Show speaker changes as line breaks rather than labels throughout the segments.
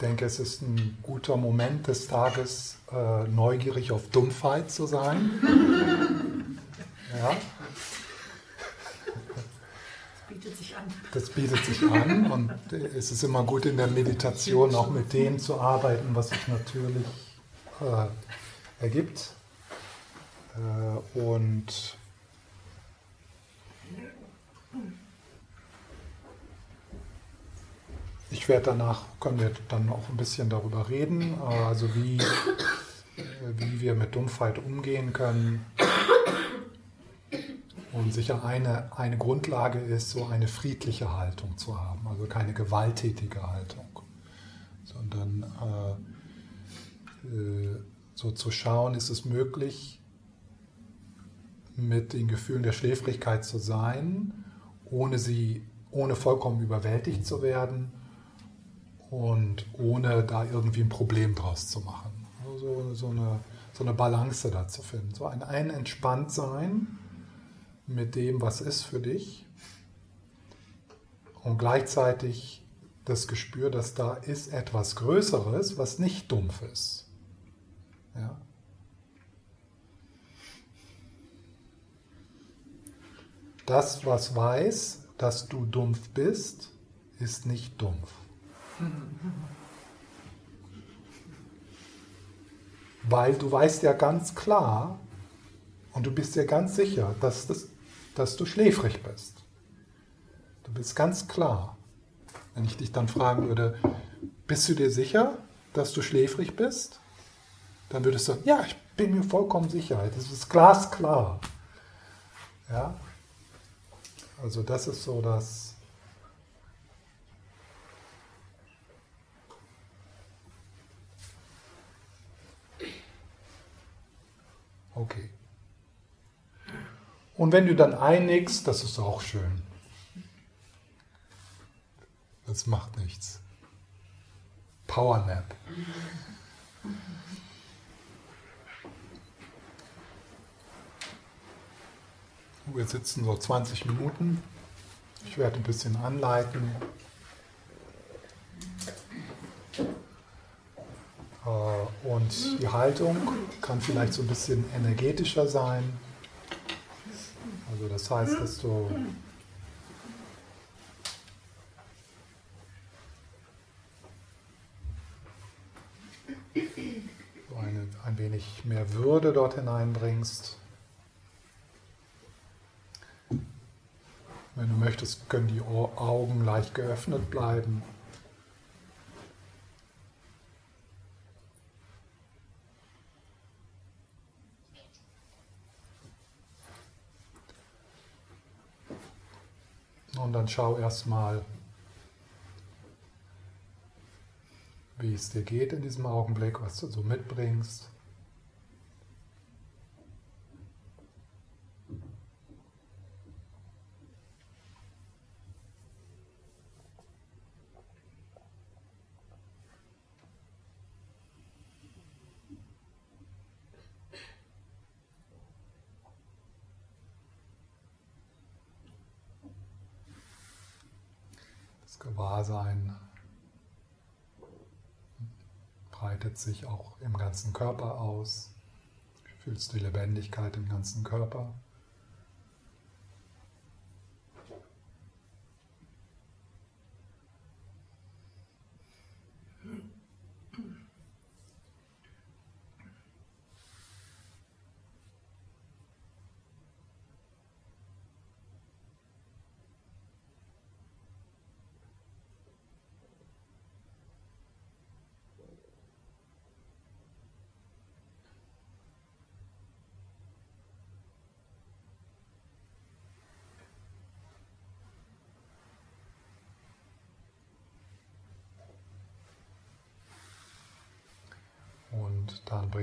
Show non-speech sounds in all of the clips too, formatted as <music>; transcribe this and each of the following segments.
denke, es ist ein guter Moment des Tages, äh, neugierig auf Dumpfheit zu sein. <laughs> ja.
Das bietet sich an.
Das bietet sich an und es ist immer gut in der Meditation auch mit dem zu arbeiten, was sich natürlich äh, ergibt. Äh, und Ich werde danach, können wir dann auch ein bisschen darüber reden, also wie, wie wir mit Dumpfheit umgehen können. Und sicher eine, eine Grundlage ist, so eine friedliche Haltung zu haben, also keine gewalttätige Haltung, sondern äh, äh, so zu schauen, ist es möglich, mit den Gefühlen der Schläfrigkeit zu sein, ohne sie, ohne vollkommen überwältigt zu werden und ohne da irgendwie ein Problem draus zu machen. Also so eine, so eine Balance da zu finden. So ein, ein Entspanntsein mit dem, was ist für dich und gleichzeitig das Gespür, dass da ist etwas Größeres, was nicht dumpf ist. Ja? Das, was weiß, dass du dumpf bist, ist nicht dumpf. Weil du weißt ja ganz klar und du bist dir ganz sicher, dass, das, dass du schläfrig bist. Du bist ganz klar. Wenn ich dich dann fragen würde, bist du dir sicher, dass du schläfrig bist? Dann würdest du sagen, ja, ich bin mir vollkommen sicher. Das ist glasklar. Ja? Also das ist so das Okay. Und wenn du dann einigst, das ist auch schön. Das macht nichts. Power Nap. Wir sitzen so 20 Minuten. Ich werde ein bisschen anleiten. Äh, und die Haltung kann vielleicht so ein bisschen energetischer sein. Also das heißt, dass du eine, ein wenig mehr Würde dort hineinbringst. Wenn du möchtest, können die Augen leicht geöffnet bleiben. Und dann schau erstmal, wie es dir geht in diesem Augenblick, was du so mitbringst. Gewahrsein breitet sich auch im ganzen Körper aus. Fühlst du die Lebendigkeit im ganzen Körper?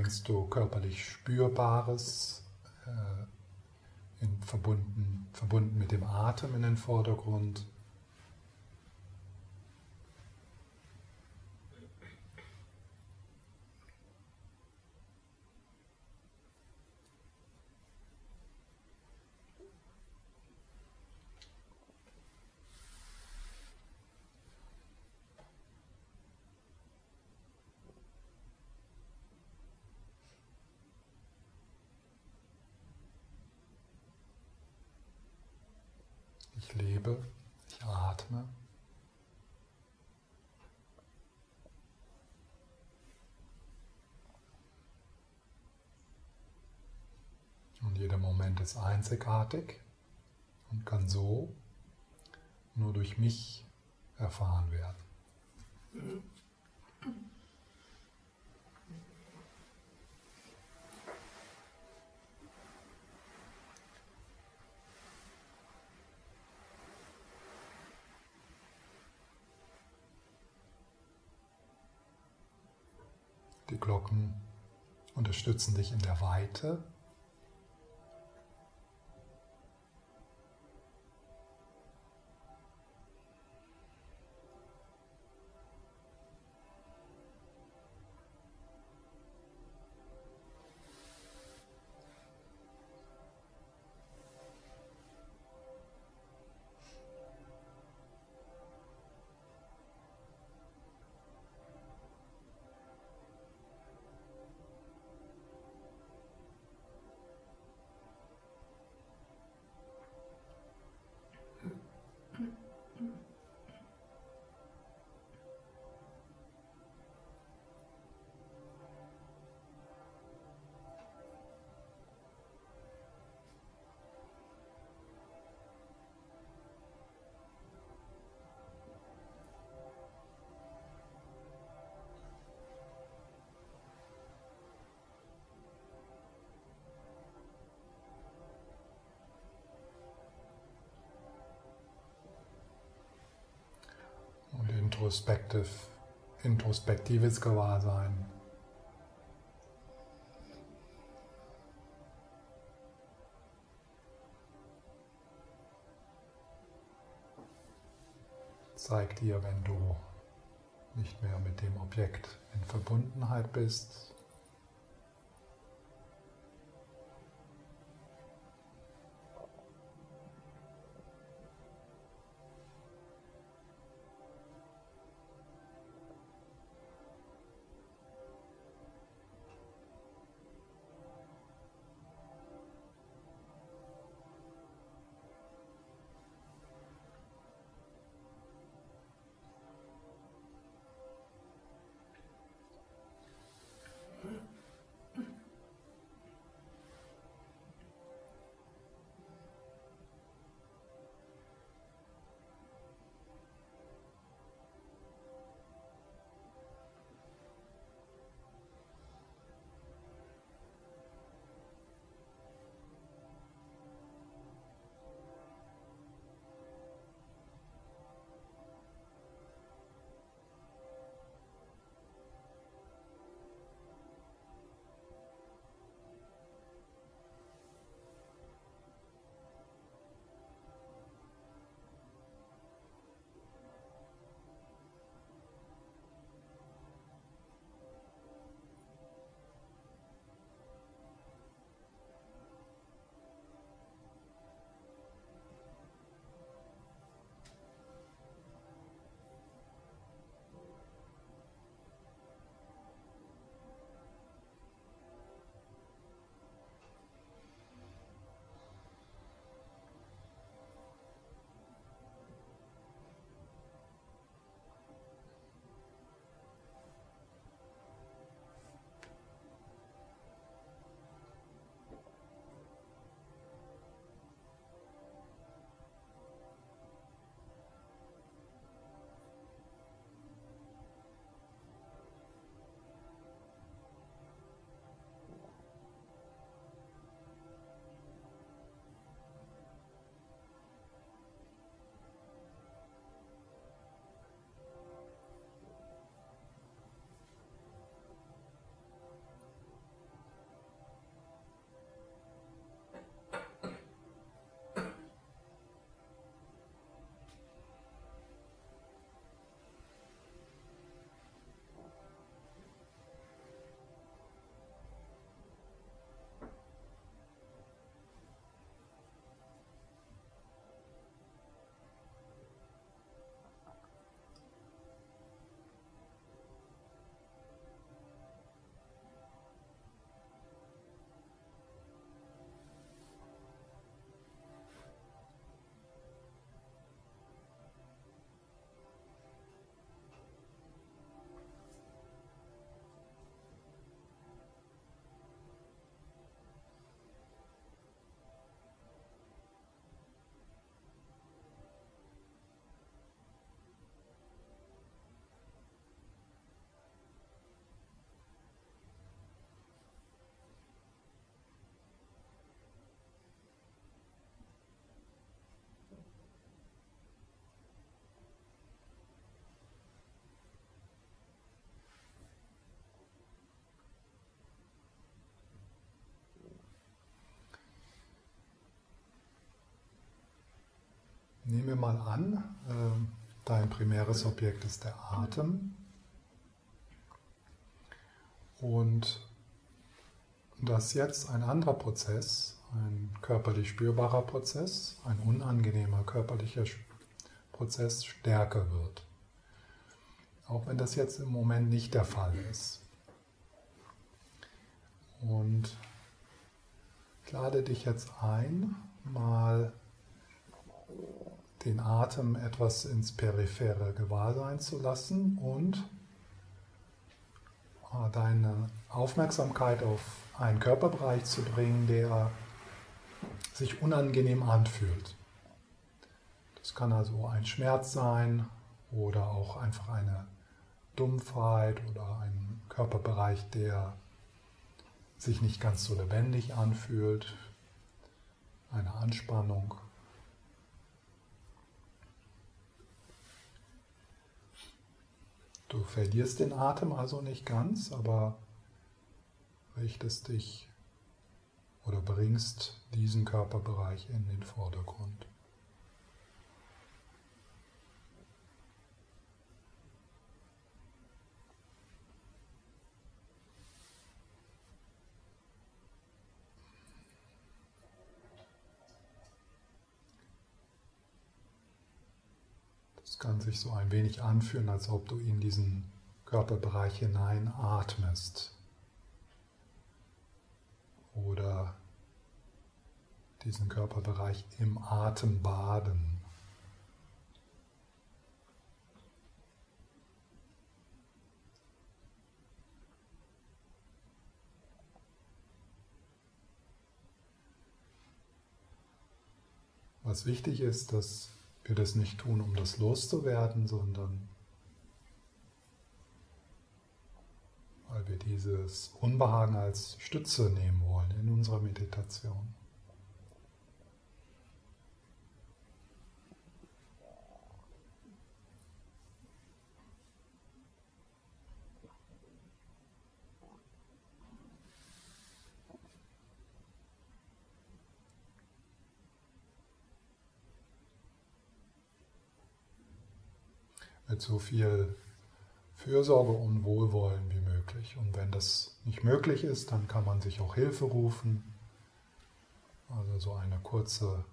Bringst du körperlich Spürbares äh, in verbunden, verbunden mit dem Atem in den Vordergrund. lebe, ich atme. Und Moment ist einzigartig und kann so nur durch mich erfahren werden. Die Glocken unterstützen dich in der Weite introspektiv, introspektives Gewahrsein. Zeigt dir, wenn du nicht mehr mit dem Objekt in Verbundenheit bist, Nehmen wir mal an, äh, dein primäres Objekt ist der Atem. Und dass jetzt ein anderer Prozess, ein körperlich spürbarer Prozess, ein unangenehmer körperlicher Prozess stärker wird. Auch wenn das jetzt im Moment nicht der Fall ist. Und ich lade dich jetzt ein, mal den Atem etwas ins periphere Gewahrsein zu lassen und äh, deine Aufmerksamkeit auf einen Körperbereich zu bringen, der sich unangenehm anfühlt. Das kann also ein Schmerz sein oder auch einfach eine Dumpfheit oder ein Körperbereich, der sich nicht ganz so lebendig anfühlt, eine Anspannung. Du verlierst den Atem also nicht ganz, aber richtest dich oder bringst diesen Körperbereich in den Vordergrund. Es kann sich so ein wenig anfühlen, als ob du in diesen Körperbereich hinein atmest. Oder diesen Körperbereich im Atem baden. Was wichtig ist, dass wir das nicht tun, um das loszuwerden, sondern weil wir dieses Unbehagen als Stütze nehmen wollen in unserer Meditation. Mit so viel Fürsorge und Wohlwollen wie möglich. Und wenn das nicht möglich ist, dann kann man sich auch Hilfe rufen. Also so eine kurze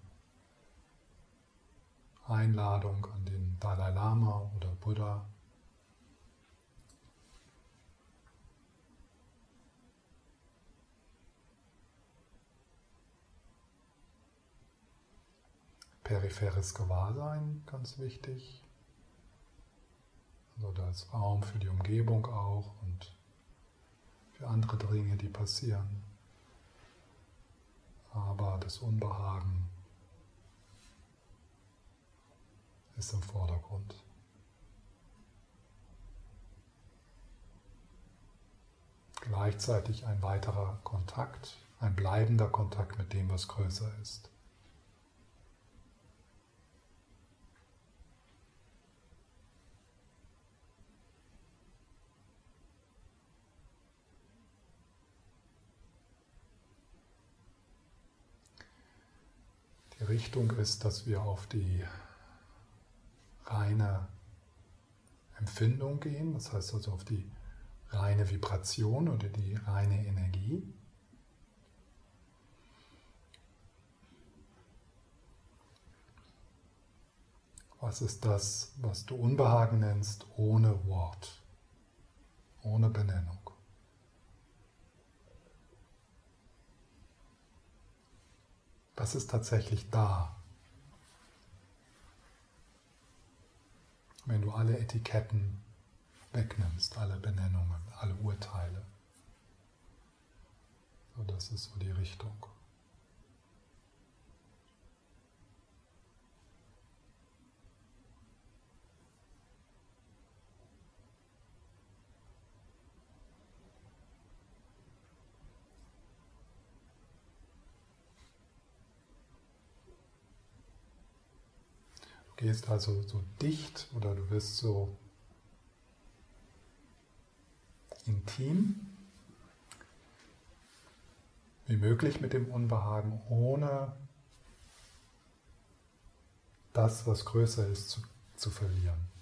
Einladung an den Dalai Lama oder Buddha. Peripheres Gewahrsein, ganz wichtig. Also da ist Raum für die Umgebung auch und für andere Dinge, die passieren. Aber das Unbehagen ist im Vordergrund. Gleichzeitig ein weiterer Kontakt, ein bleibender Kontakt mit dem, was größer ist. Die Richtung ist, dass wir auf die reine Empfindung gehen, das heißt also auf die reine Vibration oder die reine Energie. Was ist das, was du Unbehagen nennst, ohne Wort, ohne Benennung? Was ist tatsächlich da? Wenn du alle Etiketten wegnimmst, alle Benennungen, alle Urteile. So, das ist so die Richtung. Gehst also so dicht oder du wirst so intim wie möglich mit dem Unbehagen, ohne das, was größer ist, zu, zu verlieren.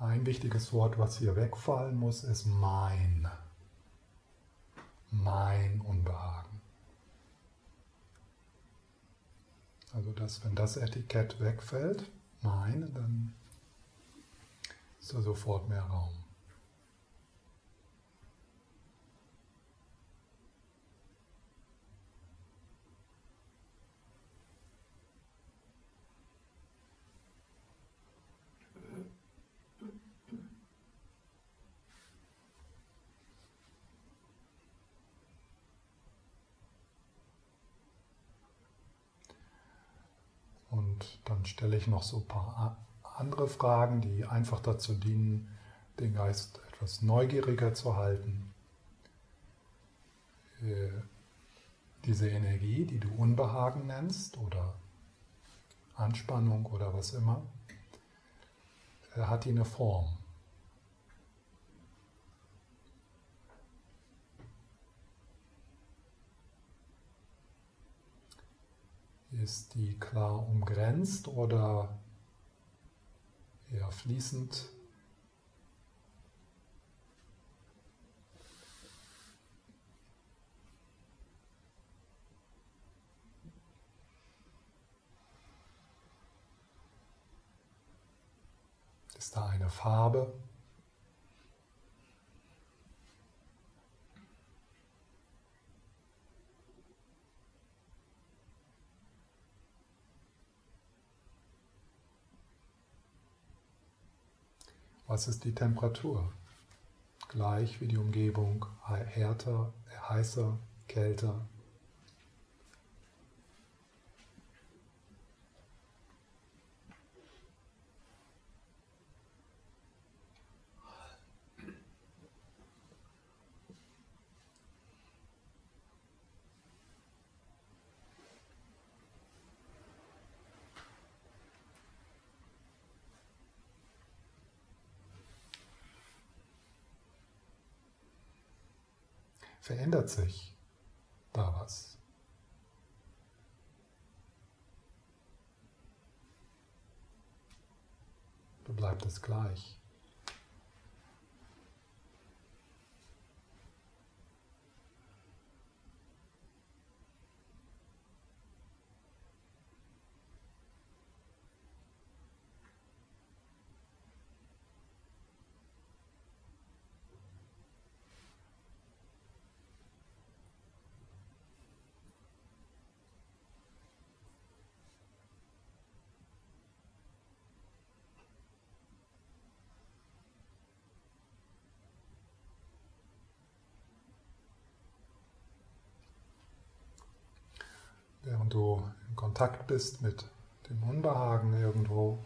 Ein wichtiges Wort, was hier wegfallen muss, ist mein. Mein Unbehagen. Also, dass, wenn das Etikett wegfällt, mein, dann ist da sofort mehr Raum. Dann stelle ich noch so ein paar andere Fragen, die einfach dazu dienen, den Geist etwas neugieriger zu halten. Äh, diese Energie, die du Unbehagen nennst oder Anspannung oder was immer, äh, hat die eine Form. Ist die klar umgrenzt oder eher fließend? Ist da eine Farbe? Was ist die Temperatur? Gleich wie die Umgebung, härter, heißer, kälter, verändert sich da was. Du bleibt es gleich. Während du in Kontakt bist mit dem Unbehagen irgendwo.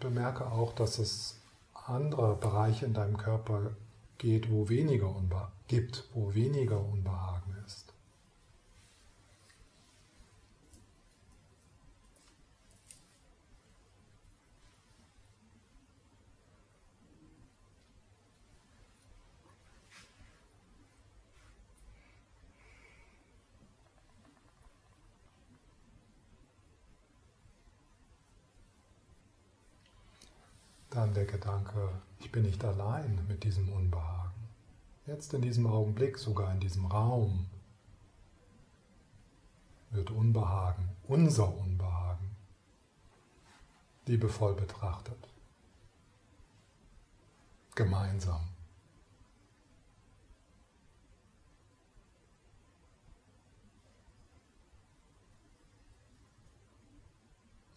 Bemerke auch, dass es andere Bereiche in deinem Körper geht, wo weniger gibt, wo weniger Unbehagen ist. Dann der Gedanke, ich bin nicht allein mit diesem Unbehagen. Jetzt in diesem Augenblick, sogar in diesem Raum, wird Unbehagen, unser Unbehagen, liebevoll betrachtet. Gemeinsam.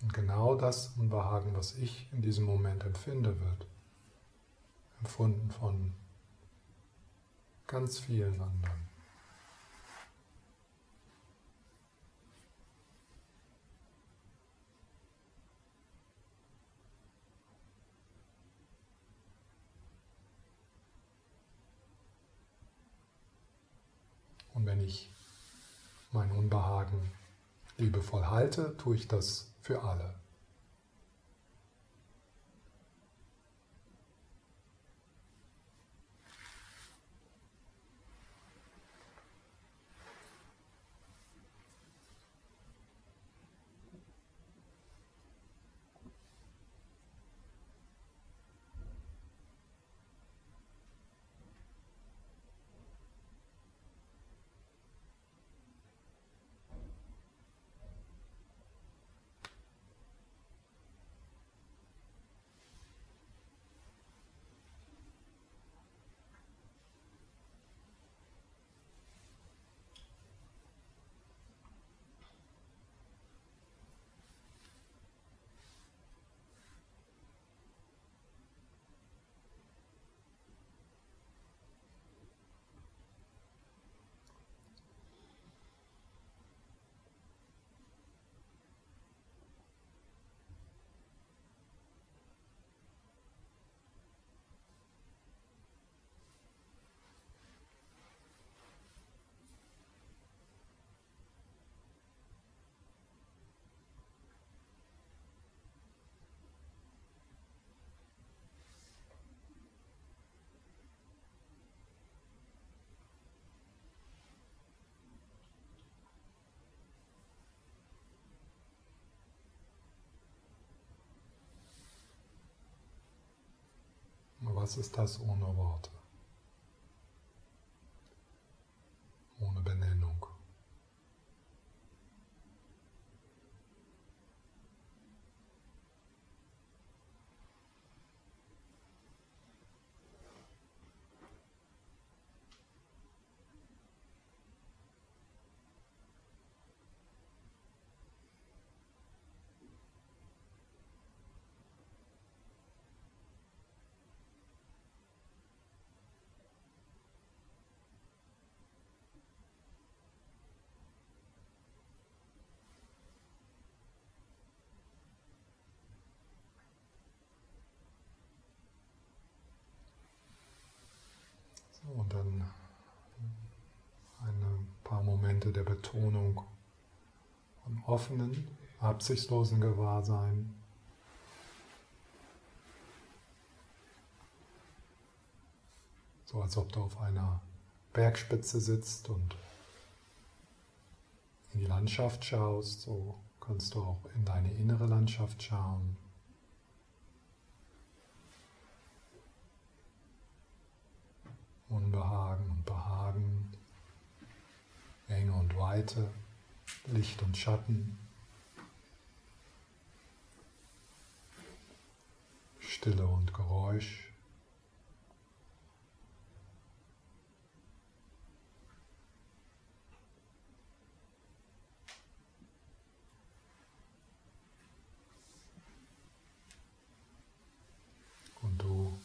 Und genau das Unbehagen, was ich in diesem Moment empfinde, wird empfunden von ganz vielen anderen. Und wenn ich mein Unbehagen liebevoll halte, tue ich das für alle. Was ist das ohne Worte? Ohne Benennung. Und dann ein paar Momente der Betonung von offenen, absichtslosen Gewahrsein. So als ob du auf einer Bergspitze sitzt und in die Landschaft schaust, so kannst du auch in deine innere Landschaft schauen. Unbehagen und Behagen, Enge und Weite, Licht und Schatten, Stille und Geräusch. Und du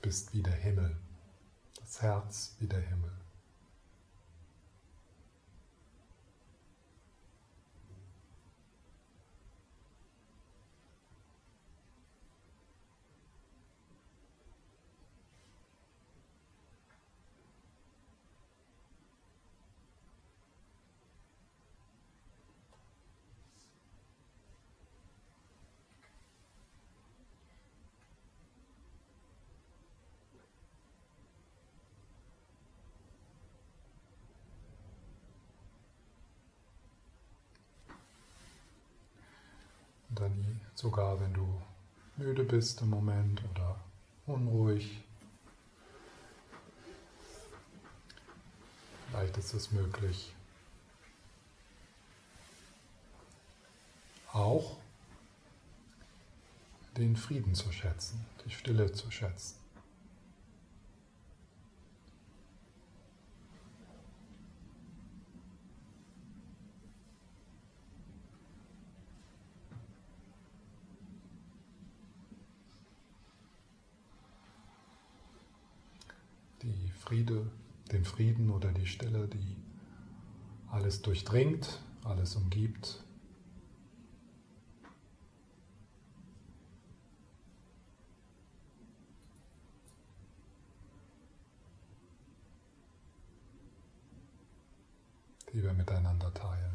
bist wie der Himmel Herz wie der Himmel. dann sogar wenn du müde bist im Moment oder unruhig. Vielleicht ist es möglich, auch den Frieden zu schätzen, die Stille zu schätzen. Friede, den Frieden oder die Stille, die alles durchdringt, alles umgibt. die wir miteinander teilen.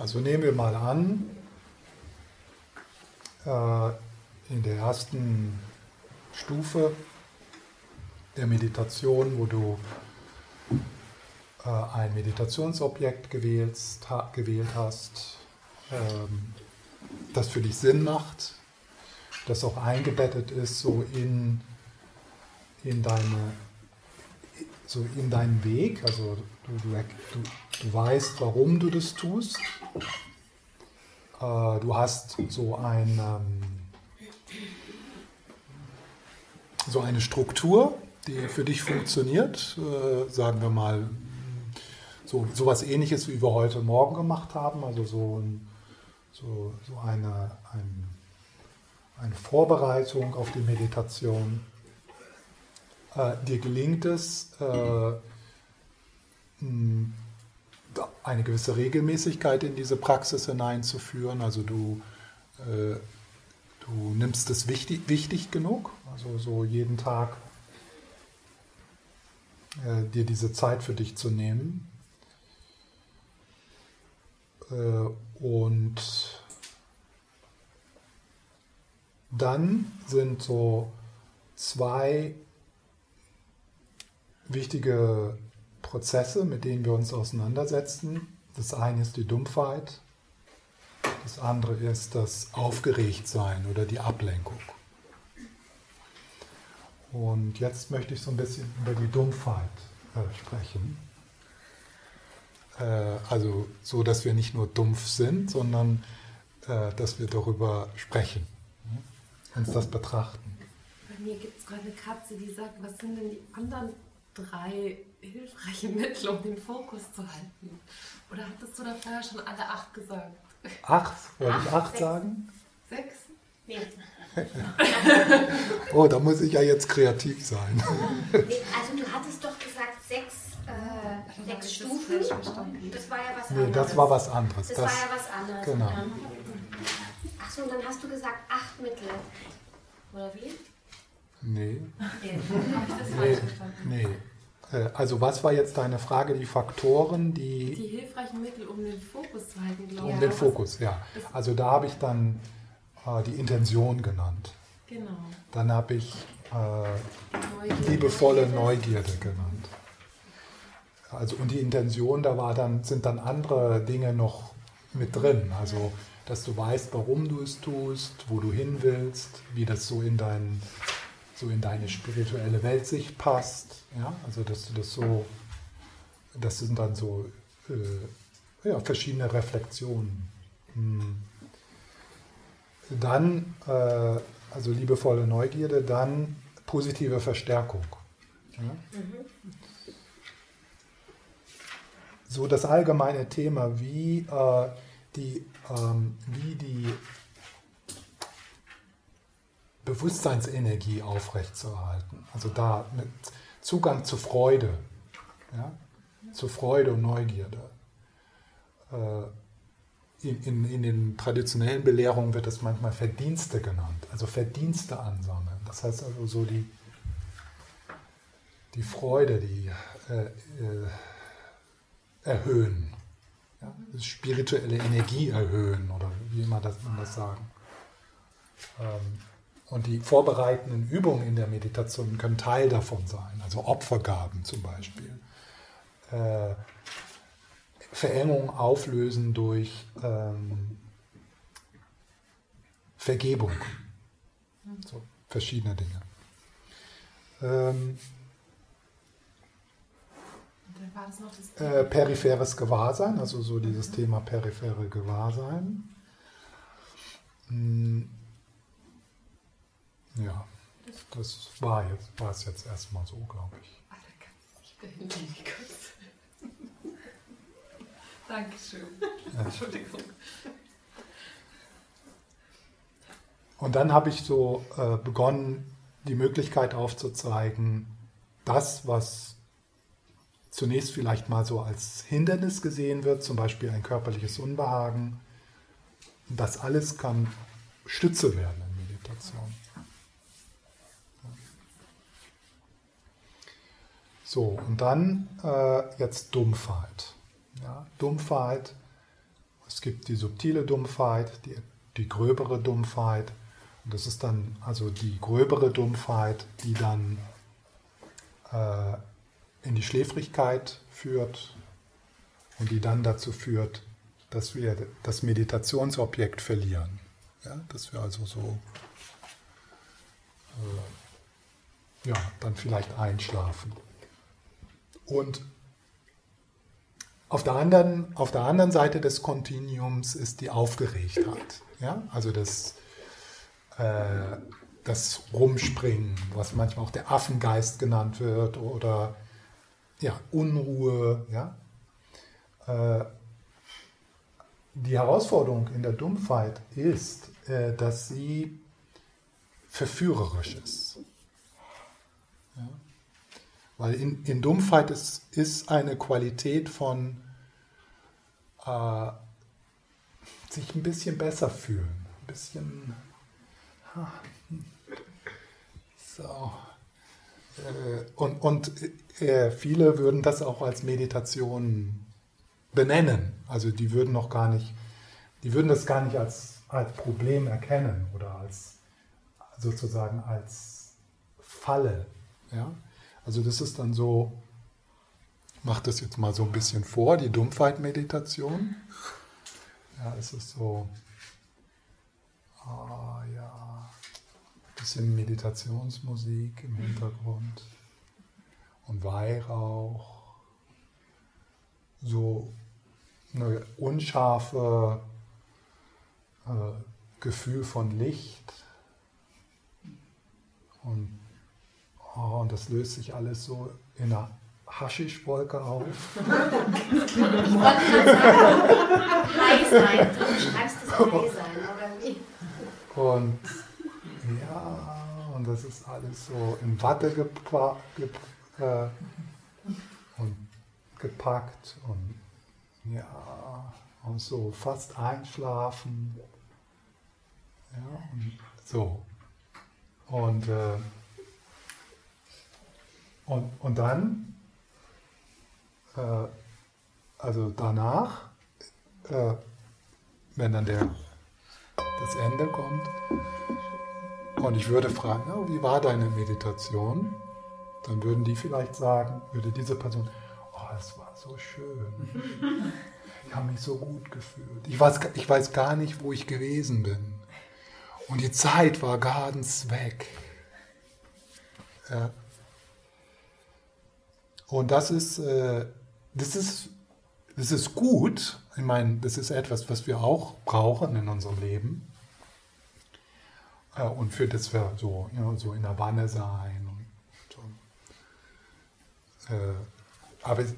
Also nehmen wir mal an, äh, in der ersten Stufe der Meditation, wo du äh, ein Meditationsobjekt gewählt, hast, ähm, das für dich Sinn macht, das auch eingebettet ist so in, in, deine, so in deinen Weg, also du, du, du, du weißt, warum du das tust. Äh, du hast so ein... Ähm, so eine Struktur, die für dich funktioniert, äh, sagen wir mal, so sowas ähnliches, wie wir heute Morgen gemacht haben, also so, ein, so, so eine, ein, eine Vorbereitung auf die Meditation. Äh, dir gelingt es, äh, eine gewisse Regelmäßigkeit in diese Praxis hineinzuführen, also du äh, Du nimmst es wichtig, wichtig genug, also so jeden Tag äh, dir diese Zeit für dich zu nehmen. Äh, und dann sind so zwei wichtige Prozesse, mit denen wir uns auseinandersetzen. Das eine ist die Dumpfheit das andere ist das Aufgeregtsein oder die Ablenkung. Und jetzt möchte ich so ein bisschen über die Dumpfheit äh, sprechen. Äh, also so, dass wir nicht nur dumpf sind, sondern äh, dass wir darüber sprechen, ne? uns das betrachten.
Bei mir gibt es gerade eine Katze, die sagt, was sind denn die anderen drei hilfreiche <laughs> Mittel, um den Fokus zu halten? Oder hattest du da vorher schon alle acht gesagt?
Acht? Wollte ich acht sagen?
Sechs? Nee. <laughs>
oh, da muss ich ja jetzt kreativ sein.
Also du hattest doch gesagt sechs, äh, sechs Stufen. Das war ja was anderes.
Nee, das war was anderes.
Das, das war ja was anderes.
Genau.
Achso, und dann hast du gesagt acht Mittel. Oder wie?
Nee. <laughs>
Nee, nee.
Äh, also was war jetzt deine Frage, die Faktoren, die...
Die hilfreichen Mittel, um den Fokus zu halten, glaube ich.
Um den Fokus, ja. Also da habe ich dann äh, die Intention genannt.
Genau.
Dann habe ich äh, liebevolle Neugierde genannt. Also und die Intention, da war dann, sind dann andere Dinge noch mit drin. Also dass du weißt, warum du es tust, wo du hin willst, wie das so in dein so in deine spirituelle Weltsicht passt. Ja? Also dass du das so, das sind dann so äh, ja, verschiedene Reflexionen. Hm. Dann, äh, also liebevolle Neugierde, dann positive Verstärkung. Ja? Mhm. So das allgemeine Thema, wie, äh, die, ähm, wie die Bewusstseinsenergie aufrechtzuerhalten. Also da Zugang zu Freude, ja? zu Freude und Neugierde. Äh, in, in, in, den traditionellen Belehrungen wird das manchmal Verdienste genannt, also Verdienste ansammeln. Das heißt also so die, die Freude, die äh, äh, erhöhen, ja? spirituelle Energie erhöhen oder wie immer das, man das sagen. Ähm, und die vorbereitenden Übungen in der Meditation können Teil davon sein, also Opfergaben zum Beispiel. Äh, Verengung auflösen durch ähm, Vergebung. So, verschiedene Dinge. Ähm, äh, peripheres Gewahrsein, also so dieses Thema periphere Gewahrsein. Hm ja, das war jetzt, war es jetzt erstmal so, glaube ich.
Ah. Dankeschön. Ja. Entschuldigung.
Und dann habe ich so äh, begonnen, die Möglichkeit aufzuzeigen, das, was zunächst vielleicht mal so als Hindernis gesehen wird, zum Beispiel ein körperliches Unbehagen, das alles kann Stütze werden in Meditation. So, und dann äh, jetzt Dumpfheit. Ja, Dumpfheit es gibt die subtile Dumpfheit, die, die gröbere Dumpfheit. Und das ist dann also die gröbere Dumpfheit, die dann äh, in die Schläfrigkeit führt und die dann dazu führt, dass wir das Meditationsobjekt verlieren. Ja, dass wir also so äh, ja, dann vielleicht einschlafen. Und auf der, anderen, auf der anderen Seite des Kontinuums ist die Aufgeregtheit. Ja? Also das, äh, das Rumspringen, was manchmal auch der Affengeist genannt wird, oder ja, Unruhe. Ja? Äh, die Herausforderung in der Dumpfheit ist, äh, dass sie verführerisch ist. Ja? Weil in, in Dumpfheit ist, ist eine Qualität von äh, sich ein bisschen besser fühlen, ein bisschen so. Äh, und, und äh, viele würden das auch als Meditation benennen. Also die würden noch gar nicht, die würden das gar nicht als, als Problem erkennen oder als sozusagen als Falle. Ja? Also das ist dann so, ich mache das jetzt mal so ein bisschen vor, die Dumpfheit-Meditation. Ja, es ist so, ah ja, ein bisschen Meditationsmusik im Hintergrund und Weihrauch, so eine unscharfe äh, Gefühl von Licht und, oh, und das löst sich alles so in einer Haschischwolke auf. <laughs> Ich wollte gerade sagen, high sein. Du schreibst es high sein, oder wie? Und ja, und das ist alles so in Watte gepa ge äh, und gepackt und ja, und so fast einschlafen. Ja, und so. Und, äh, und, und dann, äh, also danach, äh, wenn dann der, das Ende kommt, und ich würde fragen, oh, wie war deine Meditation? Dann würden die vielleicht sagen, würde diese Person, oh, es war so schön. Ich habe mich so gut gefühlt. Ich weiß, ich weiß gar nicht, wo ich gewesen bin. Und die Zeit war ganz weg. Ja. Und das ist, äh, das ist, das ist gut. Ich meine, das ist etwas, was wir auch brauchen in unserem Leben. Äh, und für das wir so, you so in der Wanne sein. So. Äh, aber es,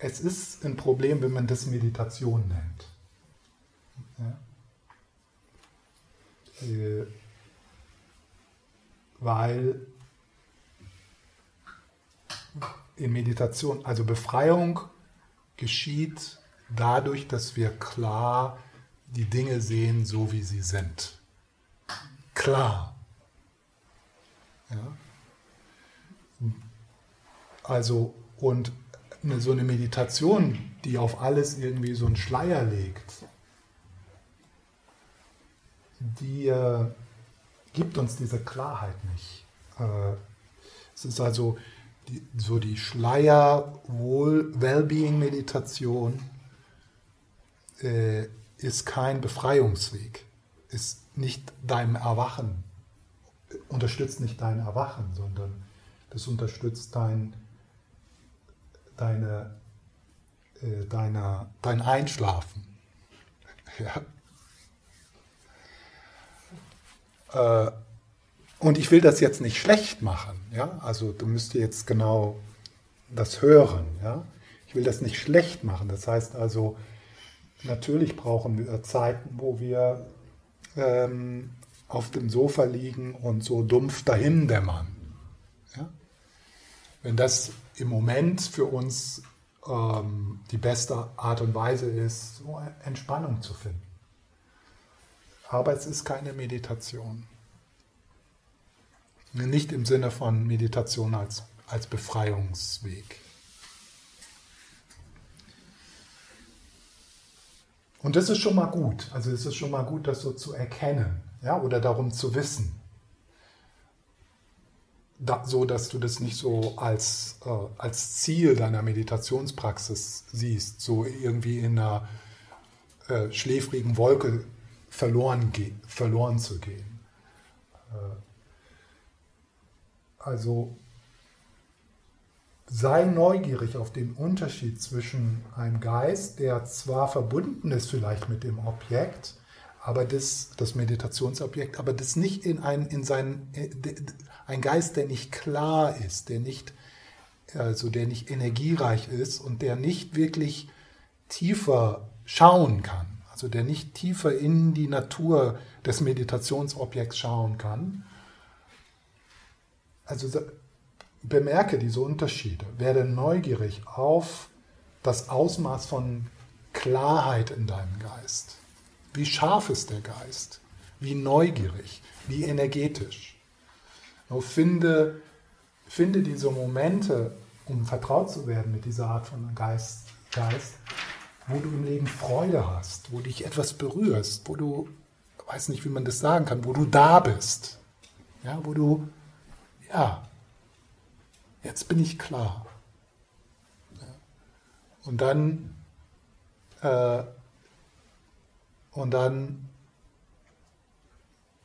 es ist ein Problem, wenn man das Meditation nennt. Ja? Weil in Meditation, also Befreiung geschieht dadurch, dass wir klar die Dinge sehen, so wie sie sind. Klar. Ja? Also, und so eine Meditation, die auf alles irgendwie so einen Schleier legt, die äh, gibt uns diese Klarheit nicht. Äh, es ist also die, so die Schleier Wellbeing-Meditation äh, ist kein Befreiungsweg, ist nicht dein Erwachen, unterstützt nicht dein Erwachen, sondern das unterstützt dein, deine, äh, deine, dein Einschlafen. <laughs> Ja. Äh, und ich will das jetzt nicht schlecht machen. Ja? Also du müsst jetzt genau das hören. Ja? Ich will das nicht schlecht machen. Das heißt also, natürlich brauchen wir Zeiten, wo wir ähm, auf dem Sofa liegen und so dumpf dahin dämmern. Ja? Wenn das im Moment für uns ähm, die beste Art und Weise ist, so Entspannung zu finden aber es ist keine Meditation. Nicht im Sinne von Meditation als, als Befreiungsweg. Und das ist schon mal gut. Also es ist schon mal gut, das so zu erkennen ja, oder darum zu wissen. Da, so dass du das nicht so als, äh, als Ziel deiner Meditationspraxis siehst, so irgendwie in einer äh, schläfrigen Wolke verloren, verloren zu gehen. Äh, also sei neugierig auf den Unterschied zwischen einem Geist, der zwar verbunden ist vielleicht mit dem Objekt, aber das, das Meditationsobjekt, aber das nicht in ein, in sein, äh, ein Geist, der nicht klar ist, der nicht, also der nicht energiereich ist und der nicht wirklich tiefer schauen kann, also der nicht tiefer in die Natur des Meditationsobjekts schauen kann. Also bemerke diese Unterschiede, werde neugierig auf das Ausmaß von Klarheit in deinem Geist. Wie scharf ist der Geist? Wie neugierig? Wie energetisch? Und finde, finde diese Momente, um vertraut zu werden mit dieser Art von Geist, Geist, wo du im Leben Freude hast, wo dich etwas berührst, wo du, weiß nicht, wie man das sagen kann, wo du da bist. Ja, wo du, ja, jetzt bin ich klar. Und dann, äh, und dann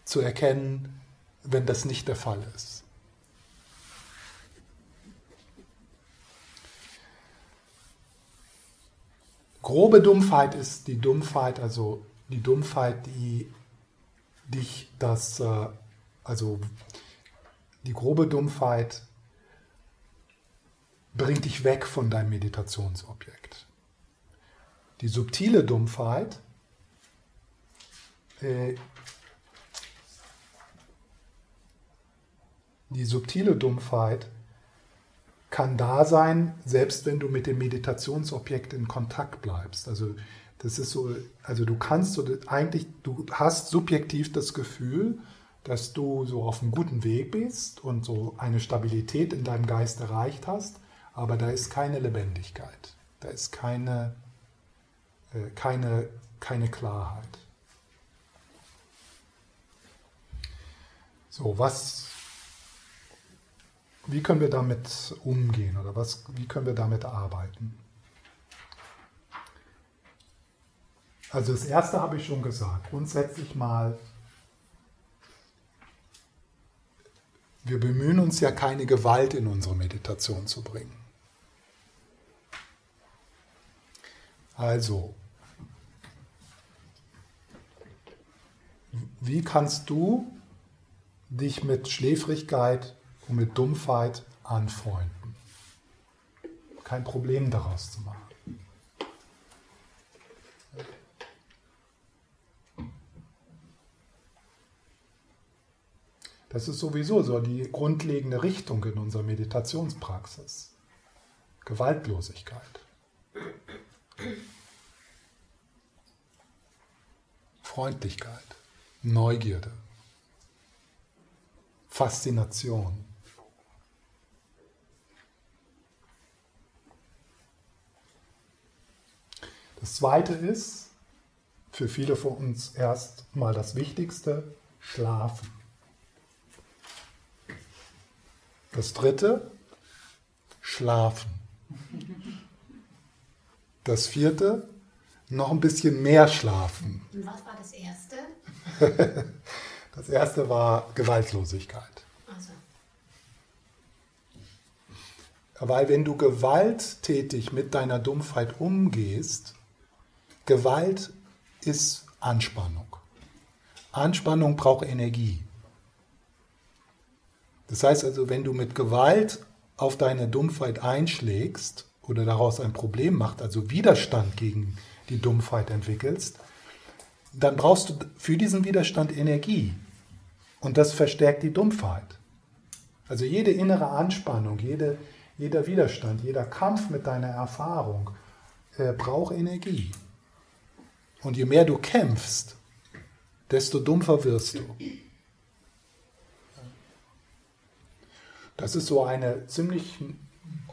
zu erkennen, wenn das nicht der Fall ist. Grobe Dumpfheit ist die Dumpfheit, also die Dumpfheit, die dich das, äh, also die grobe Dumpfheit bringt dich weg von deinem Meditationsobjekt. Die subtile Dumpfheit äh, die subtile Dumpfheit kann da sein, selbst wenn du mit dem Meditationsobjekt in Kontakt bleibst. Also das ist so, also du kannst so eigentlich, du hast subjektiv das Gefühl, dass du so auf einem guten Weg bist und so eine Stabilität in deinem Geist erreicht hast, aber da ist keine Lebendigkeit, da ist keine, äh, keine, keine Klarheit. So, was, wie können wir damit umgehen oder was, wie können wir damit arbeiten? Also das erste habe ich schon gesagt. Grundsätzlich mal, wir bemühen uns ja keine Gewalt in unsere Meditation zu bringen. Also, wie kannst du dich mit Schläfrigkeit und mit Dumpfheit anfreunden? Kein Problem daraus zu machen. Das ist sowieso so die grundlegende Richtung in unserer Meditationspraxis. Gewaltlosigkeit. Freundlichkeit, Neugierde, Faszination. Das zweite ist für viele von uns erstmal das Wichtigste, schlafen. Das dritte, schlafen. Das vierte, noch ein bisschen mehr schlafen.
Und was war das erste? <laughs>
das erste war Gewaltlosigkeit. Also. Weil wenn du gewalttätig mit deiner Dumpfheit umgehst, Gewalt ist Anspannung. Anspannung braucht Energie. Das heißt also, wenn du mit Gewalt auf deine Dumpfheit einschlägst, oder daraus ein Problem macht, also Widerstand gegen die Dumpfheit entwickelst, dann brauchst du für diesen Widerstand Energie. Und das verstärkt die Dumpfheit. Also jede innere Anspannung, jede, jeder Widerstand, jeder Kampf mit deiner Erfahrung äh, braucht Energie. Und je mehr du kämpfst, desto dumpfer wirst du. Das ist so eine ziemlich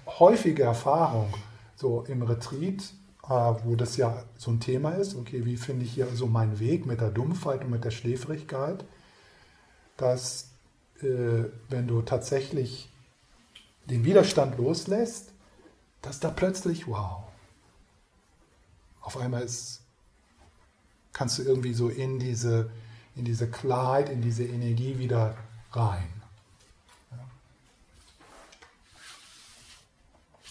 häufige Erfahrung, so im Retreat wo das ja so ein Thema ist, okay, wie finde ich hier so meinen Weg mit der Dumpfheit und mit der Schläfrigkeit, dass äh, wenn du tatsächlich den Widerstand loslässt, dass da plötzlich, wow, auf einmal ist, kannst du irgendwie so in diese, in diese Klarheit, in diese Energie wieder rein.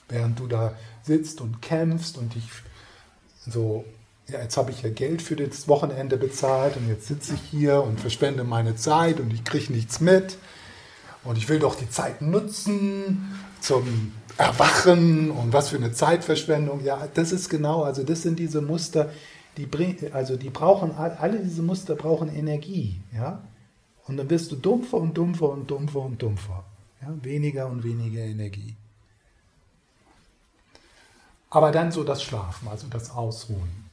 Während du da sitzt und kämpfst und dich so, ja, jetzt habe ich ja Geld für das Wochenende bezahlt und jetzt sitze ich hier und verschwende meine Zeit und ich kriege nichts mit und ich will doch die Zeit nutzen zum Erwachen und was für eine Zeitverschwendung. Ja, das ist genau, also das sind diese Muster, die, also die brauchen, alle diese Muster brauchen Energie. Ja? Und dann wirst du dumpfer und dumpfer und dumpfer und dumpfer. Ja? Weniger und weniger Energie. Aber dann so das Schlafen, also das Ausruhen.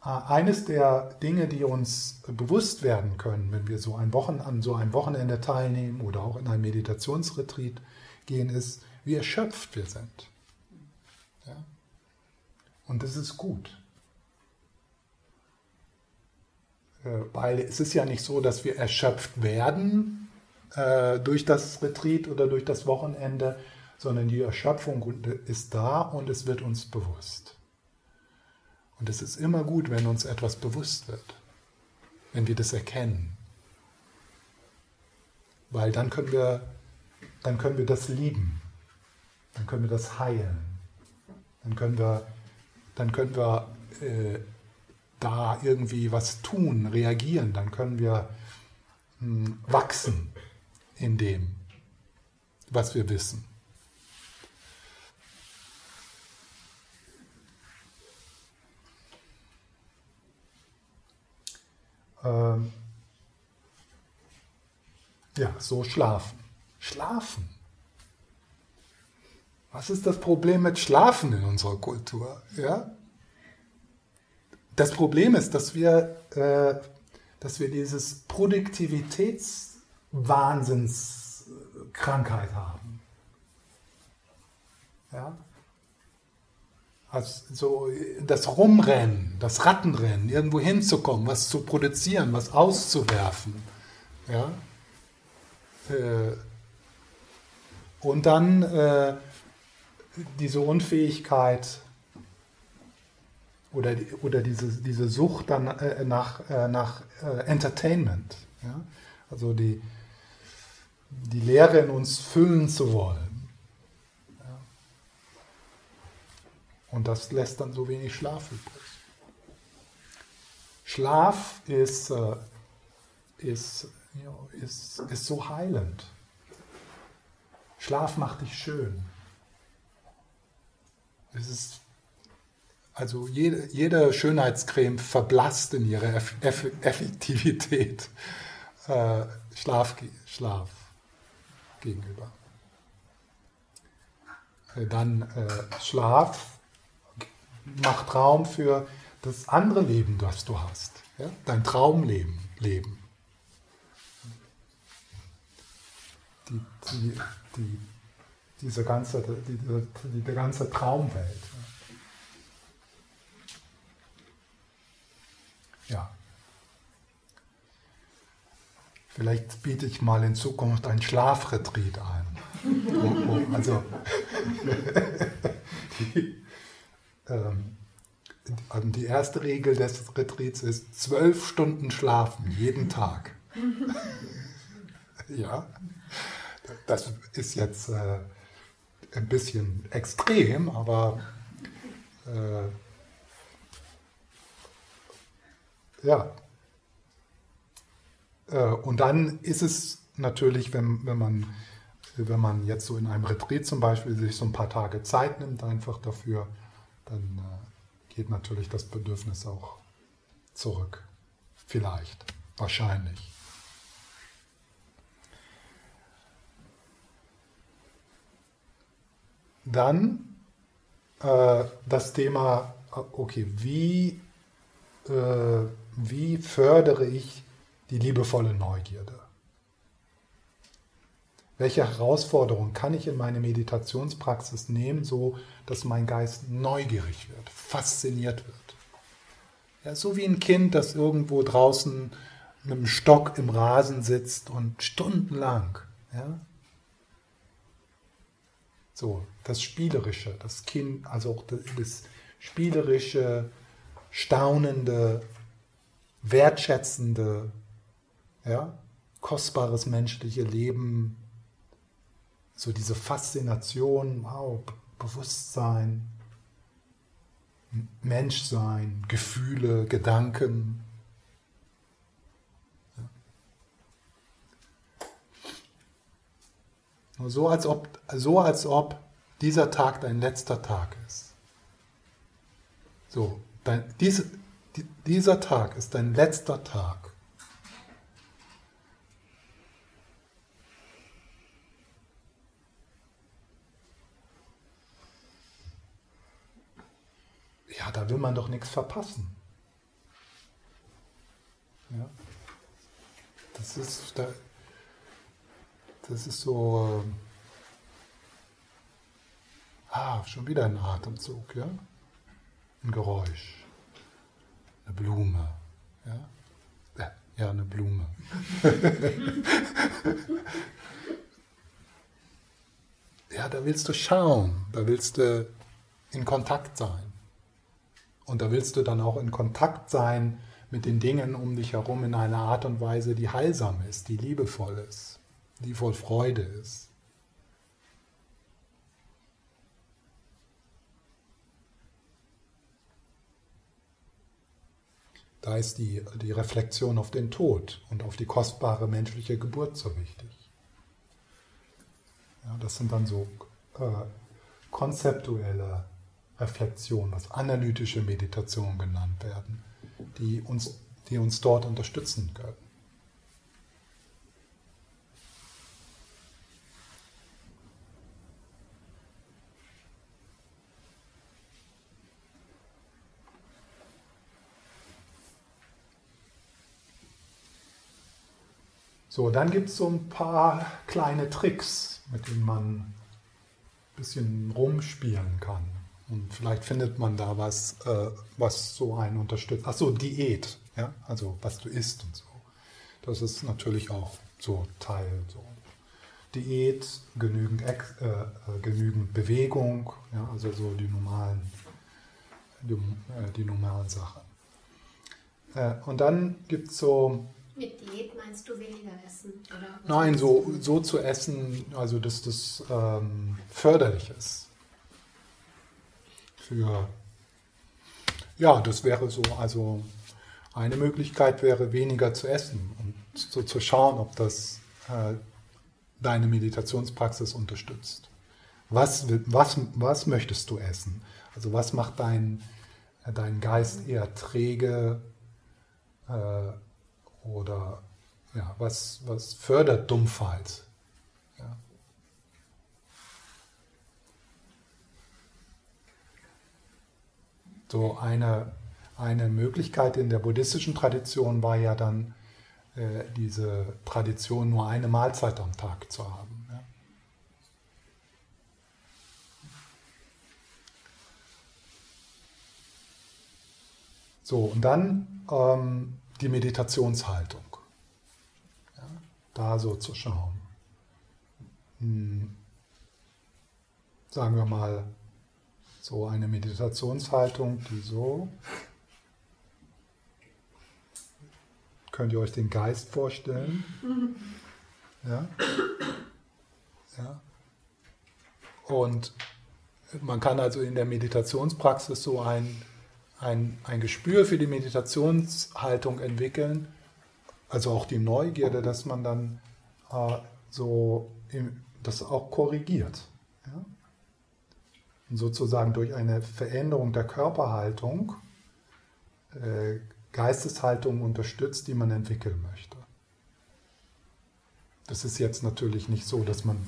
Ah, eines der Dinge, die uns bewusst werden können, wenn wir so ein Wochen, an so einem Wochenende teilnehmen oder auch in ein Meditationsretreat gehen, ist, wie erschöpft wir sind. Ja? Und das ist gut. Äh, weil es ist ja nicht so, dass wir erschöpft werden äh, durch das Retreat oder durch das Wochenende, sondern die Erschöpfung ist da und es wird uns bewusst. Und es ist immer gut, wenn uns etwas bewusst wird, wenn wir das erkennen. Weil dann können wir, dann können wir das lieben dann können wir das heilen. Dann können wir, dann können wir äh, da irgendwie was tun, reagieren. Dann können wir mh, hm, wachsen in dem, was wir wissen. Ähm, ja, so schlafen. Schlafen. Was ist das Problem mit Schlafen in unserer Kultur? Ja? Das Problem ist, dass wir, äh, dass wir dieses Produktivitätswahnsinnskrankheit haben. Ja? Also so das Rumrennen, das Rattenrennen, irgendwo hinzukommen, was zu produzieren, was auszuwerfen. Ja? Äh, und dann äh, diese Unfähigkeit oder, oder diese, diese Sucht dann äh, nach, äh, nach äh, Entertainment. Ja? Also die, die Lehre in uns füllen zu wollen. Ja? Und das lässt dann so wenig Schlaf übrig. Schlaf ist, äh, ist, ist, ist so heilend. Schlaf macht dich schön. Es ist, also jede, jede Schönheitscreme verblasst in ihrer Eff Eff Effektivität <laughs> äh, Schlaf, Schlaf gegenüber. Äh, dann äh, Schlaf macht Raum für das andere Leben, das du hast. Ja? Dein Traumleben. Leben. Die, die, die diese ganze, die, die, die ganze Traumwelt. Ja. Vielleicht biete ich mal in Zukunft ein Schlafretreat ein. <laughs> also <laughs> also die erste Regel des Retreats ist zwölf Stunden schlafen jeden Tag. <laughs> ja, das ist jetzt äh, ein bisschen extrem, aber äh, ja. Äh, und dann ist es natürlich, wenn, wenn, man, wenn man jetzt so in einem Retreat zum Beispiel sich so ein paar Tage Zeit nimmt, einfach dafür, dann äh, geht natürlich das Bedürfnis auch zurück. Vielleicht, wahrscheinlich. Dann äh, das Thema, okay, wie, äh, wie fördere ich die liebevolle Neugierde? Welche Herausforderung kann ich in meine Meditationspraxis nehmen, so dass mein Geist neugierig wird, fasziniert wird? Ja, so wie ein Kind, das irgendwo draußen mit einem Stock im Rasen sitzt und stundenlang. Ja? So, das Spielerische, das Kind, also auch das Spielerische, Staunende, Wertschätzende, ja, kostbares menschliche Leben, so diese Faszination, wow, Bewusstsein, Menschsein, Gefühle, Gedanken. Ja. So, als ob, so als ob dieser Tag dein letzter Tag ist. So, dein, diese, dieser Tag ist dein letzter Tag. Ja, da will man doch nichts verpassen. Ja. Das ist, da, das ist so, ah, schon wieder ein Atemzug, ja? Ein Geräusch, eine Blume, ja? Ja, eine Blume. <laughs> ja, da willst du schauen, da willst du in Kontakt sein. Und da willst du dann auch in Kontakt sein mit den Dingen um dich herum in einer Art und Weise, die heilsam ist, die liebevoll ist, die voll Freude ist. Da ist die, die Reflexion auf den Tod und auf die kostbare menschliche Geburt so wichtig. Ja, das sind dann so äh, konzeptuelle Reflexion, was analytische Meditation genannt werden, die uns, die uns dort unterstützen können. So, dann gibt es so ein paar kleine Tricks, mit denen man ein bisschen rumspielen kann. Und vielleicht findet man da was, äh, was so einen unterstützt. Achso, Diät, ja, also was du isst und so. Das ist natürlich auch so Teil. So. Diät, genügend, äh, äh, genügend Bewegung, ja, also so die normalen, die, äh, die normalen Sachen. Äh, und dann gibt es so.
Mit Diät meinst du weniger essen? Oder
Nein, so, so zu essen, also dass das ähm, förderlich ist für, ja, das wäre so, also eine Möglichkeit wäre, weniger zu essen und so zu schauen, ob das äh, deine Meditationspraxis unterstützt. Was, was, was möchtest du essen? Also was macht dein, dein Geist eher träge äh, oder ja, was, was fördert Dumpfheit? So eine, eine Möglichkeit in der buddhistischen Tradition war ja dann äh, diese Tradition, nur eine Mahlzeit am Tag zu haben. Ja. So, und dann ähm, die Meditationshaltung. Ja, da so zu schauen. Hm, sagen wir mal, so eine Meditationshaltung, die so. Könnt ihr euch den Geist vorstellen? Ja? Ja. Und man kann also in der Meditationspraxis so ein, ein, ein Gespür für die Meditationshaltung entwickeln, also auch die Neugierde, dass man dann äh, so im, das auch korrigiert. Ja? Sozusagen durch eine Veränderung der Körperhaltung äh, Geisteshaltung unterstützt, die man entwickeln möchte. Das ist jetzt natürlich nicht so, dass man,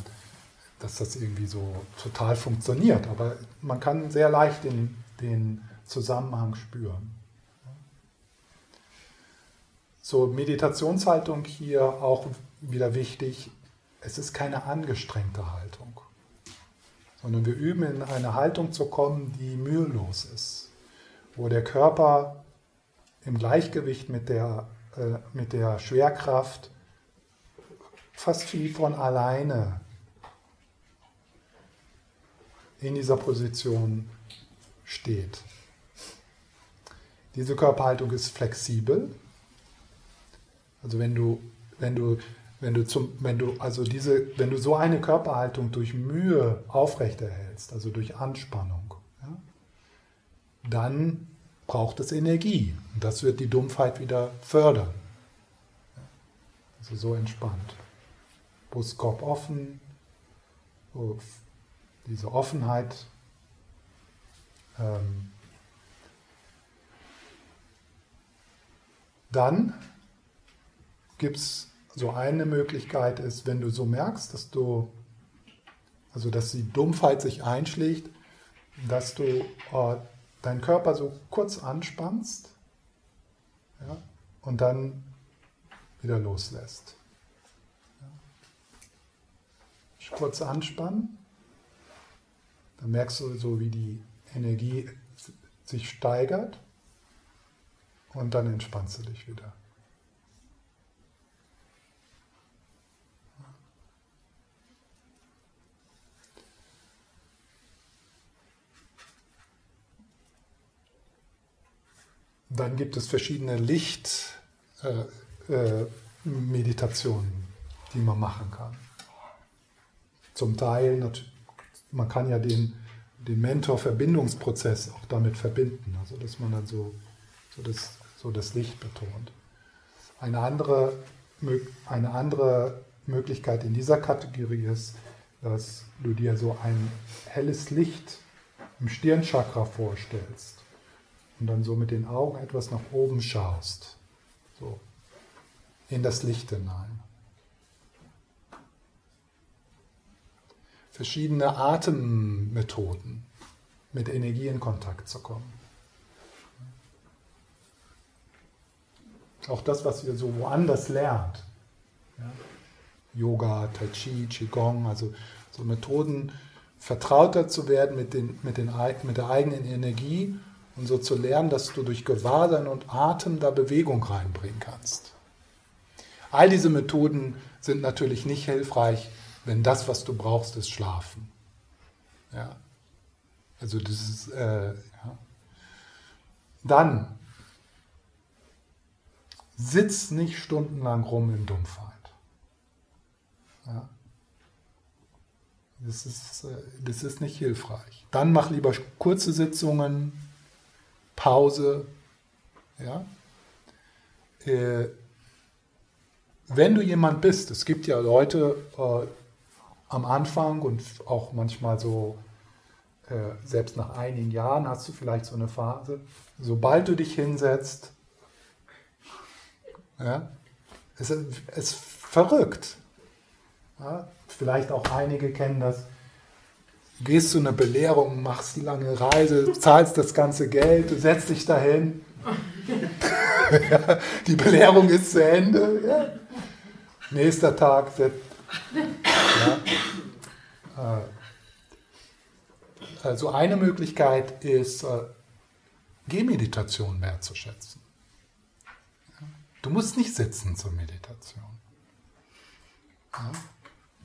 dass das irgendwie so total funktioniert, aber man kann sehr leicht den, den Zusammenhang spüren. So, Meditationshaltung hier auch wieder wichtig, es ist keine angestrengte Haltung, sondern wir üben in eine Haltung zu kommen, die mühelos ist, wo der Körper im Gleichgewicht mit der, äh, mit der Schwerkraft fast wie von alleine in dieser Position steht. Diese Körperhaltung ist flexibel. Also wenn du, wenn du, wenn du zum, wenn du, also diese, wenn du so eine Körperhaltung durch Mühe aufrechterhältst, also durch Anspannung, ja, dann braucht es Energie. Und das wird die Dumpfheit wieder fördern. Also so entspannt. Brustkorb offen, diese Offenheit. Ähm, dann gibt es so eine Möglichkeit ist, wenn du so merkst, dass du, also dass die Dumpfheit sich einschlägt, dass du äh, deinen Körper so kurz anspannst ja, und dann wieder loslässt. Ja. Kurz anspannen, dann merkst du so, wie die Energie sich steigert und dann entspannst du dich wieder. Dann gibt es verschiedene Lichtmeditationen, äh, äh, die man machen kann. Zum Teil, man kann ja den, den Mentor-Verbindungsprozess auch damit verbinden, also dass man dann so, so, das, so das Licht betont. Eine andere, eine andere Möglichkeit in dieser Kategorie ist, dass du dir so ein helles Licht im Stirnchakra vorstellst und dann so mit den Augen etwas nach oben schaust, so in das Licht hinein. Verschiedene Atemmethoden, mit Energie in Kontakt zu kommen. Auch das, was ihr so woanders lernt. Ja? Yoga, Tai Chi, Qigong, also so Methoden, vertrauter zu werden mit, den, mit, den, mit der eigenen Energie und so zu lernen, dass du durch Gewahrsein und Atem da Bewegung reinbringen kannst. All diese Methoden sind natürlich nicht hilfreich, wenn das, was du brauchst, ist Schlafen. Ja. Also das ist, äh, ja. Dann sitz nicht stundenlang rum in Dumpfheit. Ja. Das ist, äh, das ist nicht hilfreich. Dann mach lieber kurze Sitzungen, Pause. Ja? Äh, wenn du jemand bist, es gibt ja Leute äh, am Anfang und auch manchmal so, äh, selbst nach einigen Jahren hast du vielleicht so eine Phase, sobald du dich hinsetzt, ja, es ist verrückt. Ja, vielleicht auch einige kennen das gehst zu einer Belehrung, machst die lange Reise, zahlst das ganze Geld, setzt dich dahin. ja, <laughs> die Belehrung ist zu Ende. Ja. Nächster Tag. Ja. Äh, also eine Möglichkeit ist, äh, Gehmeditation wertzuschätzen. Du musst nicht sitzen zur Meditation.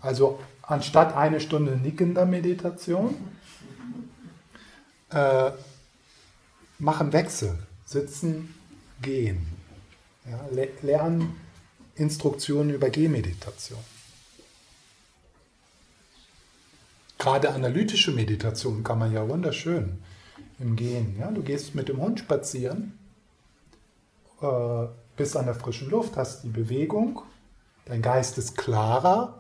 Also anstatt eine Stunde nickender Meditation, äh, machen Wechsel, sitzen, gehen. Ja, le lernen Instruktionen über Gehmeditation. Gerade analytische Meditation kann man ja wunderschön im Gehen. Ja? Du gehst mit dem Hund spazieren, äh, bist an der frischen Luft, hast die Bewegung, dein Geist ist klarer,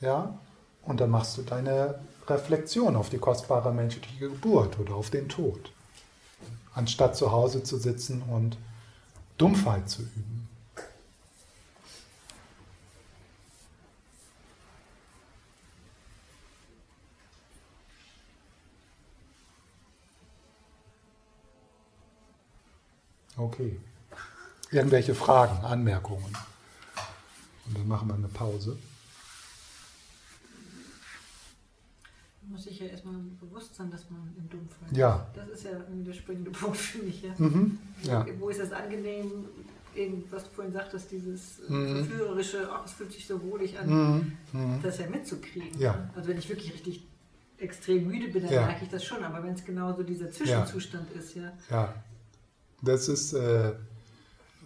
ja, und dann machst du deine Reflexion auf die kostbare menschliche Geburt oder auf den Tod, anstatt zu Hause zu sitzen und Dumpfheit zu üben. Okay. Irgendwelche Fragen, Anmerkungen? Und dann machen wir eine Pause.
Muss sich ja erstmal bewusst sein, dass man im Dumpfheit
Ja.
ist. Das ist ja der springende Punkt für mich. Ja.
Mhm. Ja.
Wo ist das angenehm, eben, was du vorhin sagtest, dieses äh,
Mhm.
verführerische, ach, es fühlt sich so wohlig an,
Mhm. Mhm.
das ja mitzukriegen.
Ja.
Also wenn ich wirklich richtig extrem müde bin, dann
Ja.
merke ich das schon, aber wenn es genau so dieser Zwischenzustand ist, ja.
Ja, das ist, äh,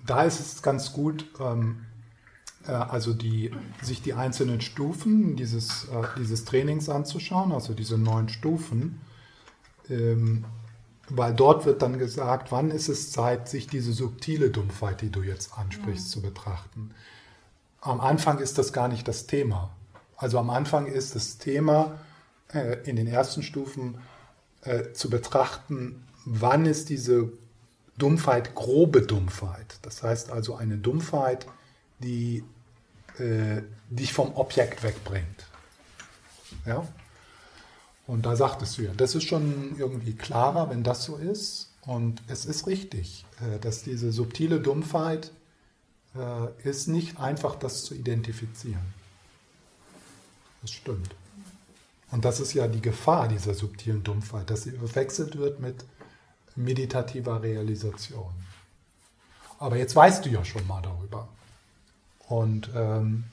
da ist es ganz gut, ähm, äh, also die, sich die einzelnen Stufen dieses, äh, dieses Trainings anzuschauen, also diese neun Stufen, ähm, weil dort wird dann gesagt, wann ist es Zeit, sich diese subtile Dumpfheit, die du jetzt ansprichst, zu betrachten. Am Anfang ist das gar nicht das Thema. Also am Anfang ist das Thema äh, in den ersten Stufen äh, zu betrachten, wann ist diese Dumpfheit grobe Dumpfheit. Das heißt also eine Dumpfheit, die äh, dich vom Objekt wegbringt. Ja? Und da sagtest du ja, das ist schon irgendwie klarer, wenn das so ist. Und es ist richtig, äh, dass diese subtile Dumpfheit äh, ist nicht einfach, das zu identifizieren. Das stimmt. Und das ist ja die Gefahr dieser subtilen Dumpfheit, dass sie verwechselt wird mit meditativer Realisation. Aber jetzt weißt du ja schon mal darüber. Und, ähm,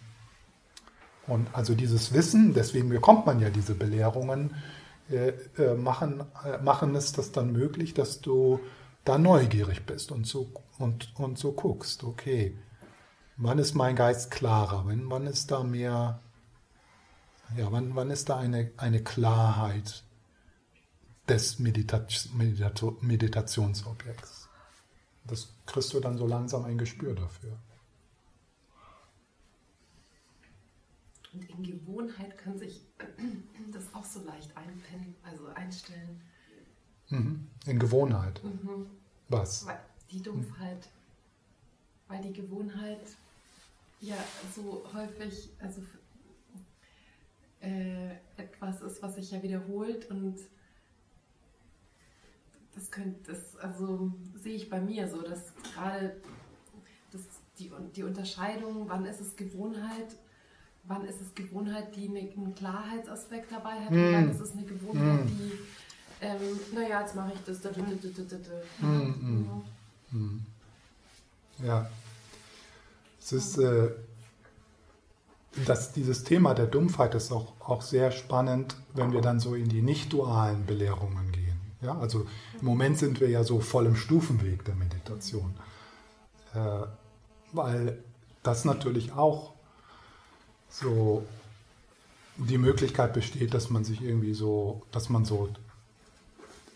und also dieses Wissen, deswegen bekommt man ja diese Belehrungen, äh, äh, machen, äh, machen es das dann möglich, dass du da neugierig bist und so, und, und so guckst, okay, wann ist mein Geist klarer, wann, wann ist da mehr, ja, wann, wann ist da eine, eine Klarheit des Medita Medita Meditationsobjekts? Das kriegst du dann so langsam ein Gespür dafür.
Und in Gewohnheit kann sich <clears throat> das auch so leicht einpennen, also einstellen.
Mhm. In Gewohnheit.
Mhm.
Was?
Weil die Dumpfheit, weil die Gewohnheit ja so häufig, also äh, etwas ist, was sich ja wiederholt und das könnte, das, also sehe ich bei mir so, dass gerade das, die, die Unterscheidung, wann ist es Gewohnheit, wann ist es Gewohnheit, die eine- einen Klarheitsaspekt dabei hat,
Mm.
wann ist es eine Gewohnheit,
Mm.
die, ähm, naja, jetzt mache ich das, da, da, da.
Mm.
Ja.
Ja. Es ist, äh, das, dieses Thema der Dumpfheit ist auch, auch sehr spannend, wenn wir dann so in die nicht-dualen Belehrungen gehen. Ja, also im Moment sind wir ja so voll im Stufenweg der Meditation. Äh, weil das natürlich auch so die Möglichkeit besteht, dass man sich irgendwie so, dass man so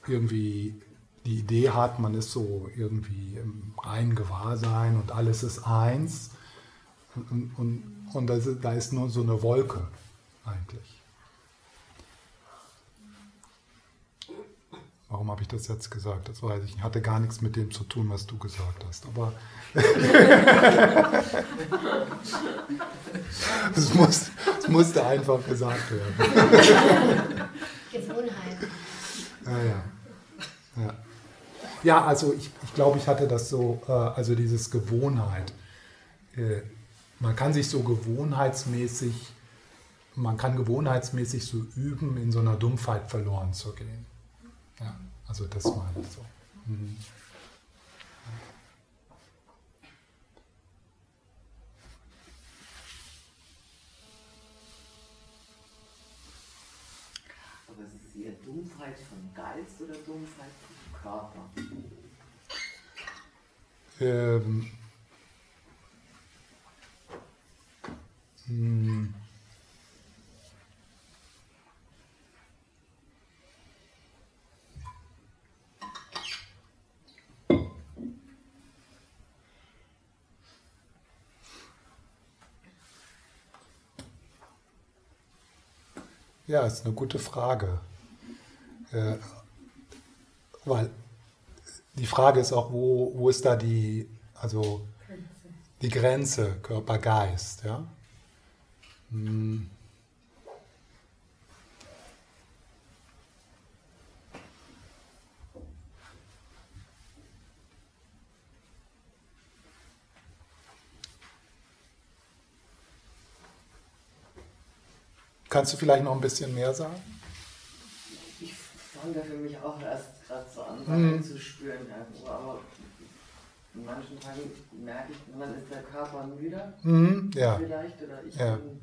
irgendwie die Idee hat, man ist so irgendwie im reinen Gewahrsein und alles ist eins. Und, und, und, ist, da ist nur so eine Wolke eigentlich. Warum habe ich das jetzt gesagt? Das weiß ich nicht. Hatte gar nichts mit dem zu tun, was du gesagt hast. Aber <laughs> es, muss, es musste einfach gesagt werden. <laughs>
Gewohnheit.
Ja, ja. Ja, ja also ich, ich glaube, ich hatte das so, äh, also dieses Gewohnheit. Äh, man kann sich so gewohnheitsmäßig, man kann gewohnheitsmäßig so üben, in so einer Dumpfheit verloren zu gehen. Ja, also das meine ich so. Mhm.
Aber es ist eher Dumpfheit vom Geist oder Dumpfheit vom Körper?
Ähm, hm. Ja, ist eine gute Frage. Äh, weil die Frage ist auch, wo, wo ist da die, also die Grenze Körper-Geist, ja? Hm. Kannst du vielleicht noch ein bisschen mehr sagen?
fängt er für mich auch erst gerade so an,
Mhm.
zu spüren irgendwo. Aber in manchen Tagen merke ich, dann ist der Körper müde
Mhm, ja.
vielleicht oder ich
Ja.
bin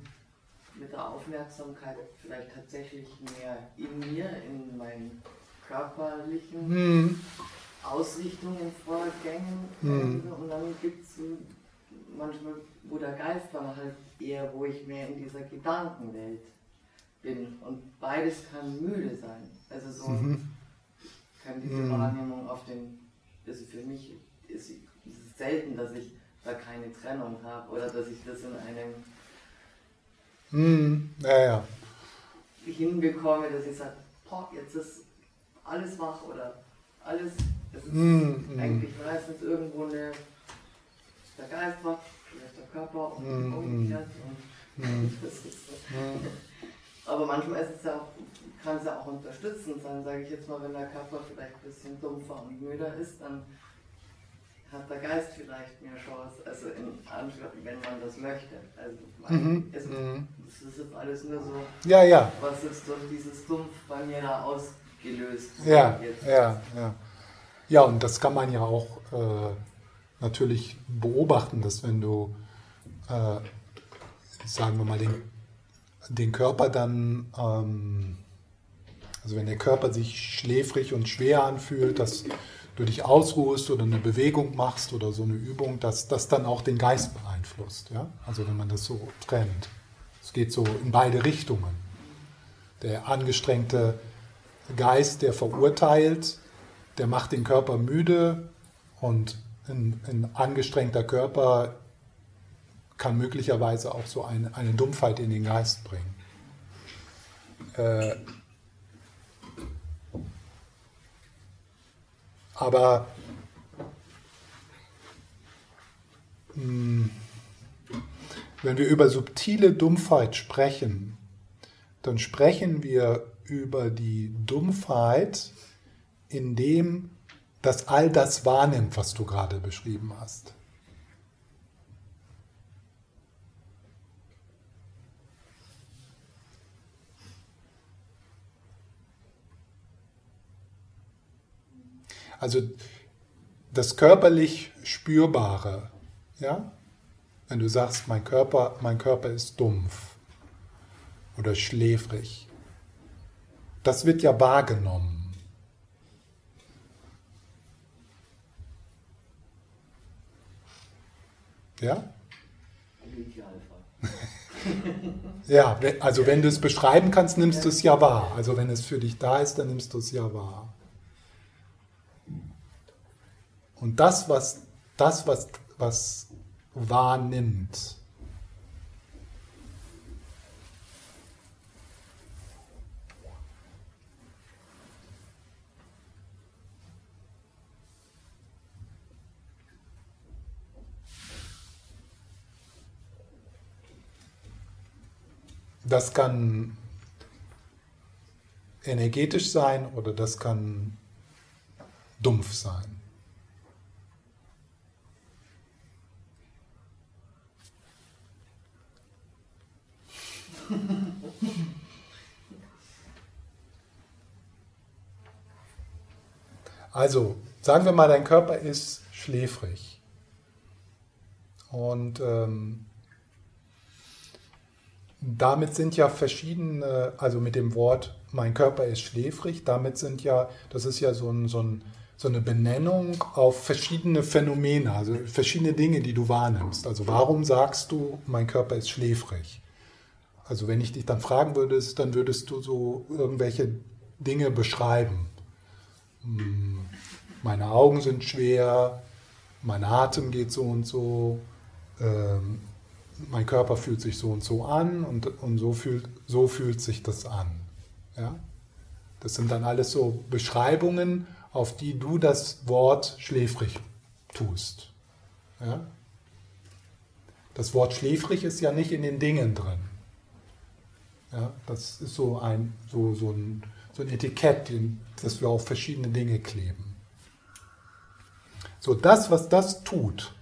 mit der Aufmerksamkeit vielleicht tatsächlich mehr in mir, in meinen körperlichen
Mhm.
Ausrichtungen, Vorgängen.
Mhm.
Und dann gibt es manchmal, wo der Geist dann halt eher, wo ich mehr in dieser Gedankenwelt bin. Und beides kann müde sein. Also so
Mhm.
kann diese
Mhm.
Wahrnehmung auf den, also für mich ist, ist es selten, dass ich da keine Trennung habe oder dass ich das in einem
Mhm. Ja, ja.
hinbekomme, dass ich sage, boah, jetzt ist alles wach oder alles, es ist
Mhm.
eigentlich meistens irgendwo eine, der Geist wach, vielleicht der Körper und
Mhm.
umgekehrt und
Mhm. <laughs>
das ist so. Aber manchmal ist es ja auch, kann es ja auch unterstützend sein, sage ich jetzt mal, wenn der Körper vielleicht ein bisschen dumpfer und müder ist, dann hat der Geist vielleicht mehr Chance, also in Anführungszeichen, wenn man das möchte. Also
Mhm.
es,
Mhm.
das ist jetzt alles nur so,
Ja, ja.
was ist durch dieses Dumpf bei mir da ausgelöst.
Ja,
Jetzt.
ja, ja. Ja, und das kann man ja auch äh, natürlich beobachten, dass wenn du, äh, sagen wir mal, den, den Körper dann, ähm, also wenn der Körper sich schläfrig und schwer anfühlt, dass du dich ausruhst oder eine Bewegung machst oder so eine Übung, dass das dann auch den Geist beeinflusst. Ja? Also wenn man das so trennt. Es geht so in beide Richtungen. Der angestrengte Geist, der verurteilt, der macht den Körper müde und ein, ein angestrengter Körper kann möglicherweise auch so eine, eine Dumpfheit in den Geist bringen. Äh, aber mh, wenn wir über subtile Dumpfheit sprechen, dann sprechen wir über die Dumpfheit, in dem das all das wahrnimmt, was du gerade beschrieben hast. Also das körperlich Spürbare, ja? Wenn du sagst, mein Körper, mein Körper ist dumpf oder schläfrig, das wird ja wahrgenommen. Ja? <laughs> Ja, also wenn du es beschreiben kannst, nimmst du es ja wahr. Also wenn es für dich da ist, dann nimmst du es ja wahr. Und das, was, das, was, was wahrnimmt, das kann energetisch sein oder das kann dumpf sein. <laughs> Also, sagen wir mal, dein Körper ist schläfrig. Und ähm, damit sind ja verschiedene, also mit dem Wort, mein Körper ist schläfrig, damit sind ja, das ist ja so, ein, so, ein, so eine Benennung auf verschiedene Phänomene, also verschiedene Dinge, die du wahrnimmst. Also warum sagst du, mein Körper ist schläfrig? Also wenn ich dich dann fragen würde, dann würdest du so irgendwelche Dinge beschreiben. Hm, Meine Augen sind schwer, mein Atem geht so und so, ähm, mein Körper fühlt sich so und so an und, und so, fühlt, so fühlt sich das an. Ja? Das sind dann alles so Beschreibungen, auf die du das Wort schläfrig tust. Ja? Das Wort schläfrig ist ja nicht in den Dingen drin. Ja? Das ist so ein, so, so ein, so ein Etikett, das wir auf verschiedene Dinge kleben. So, das, was das tut,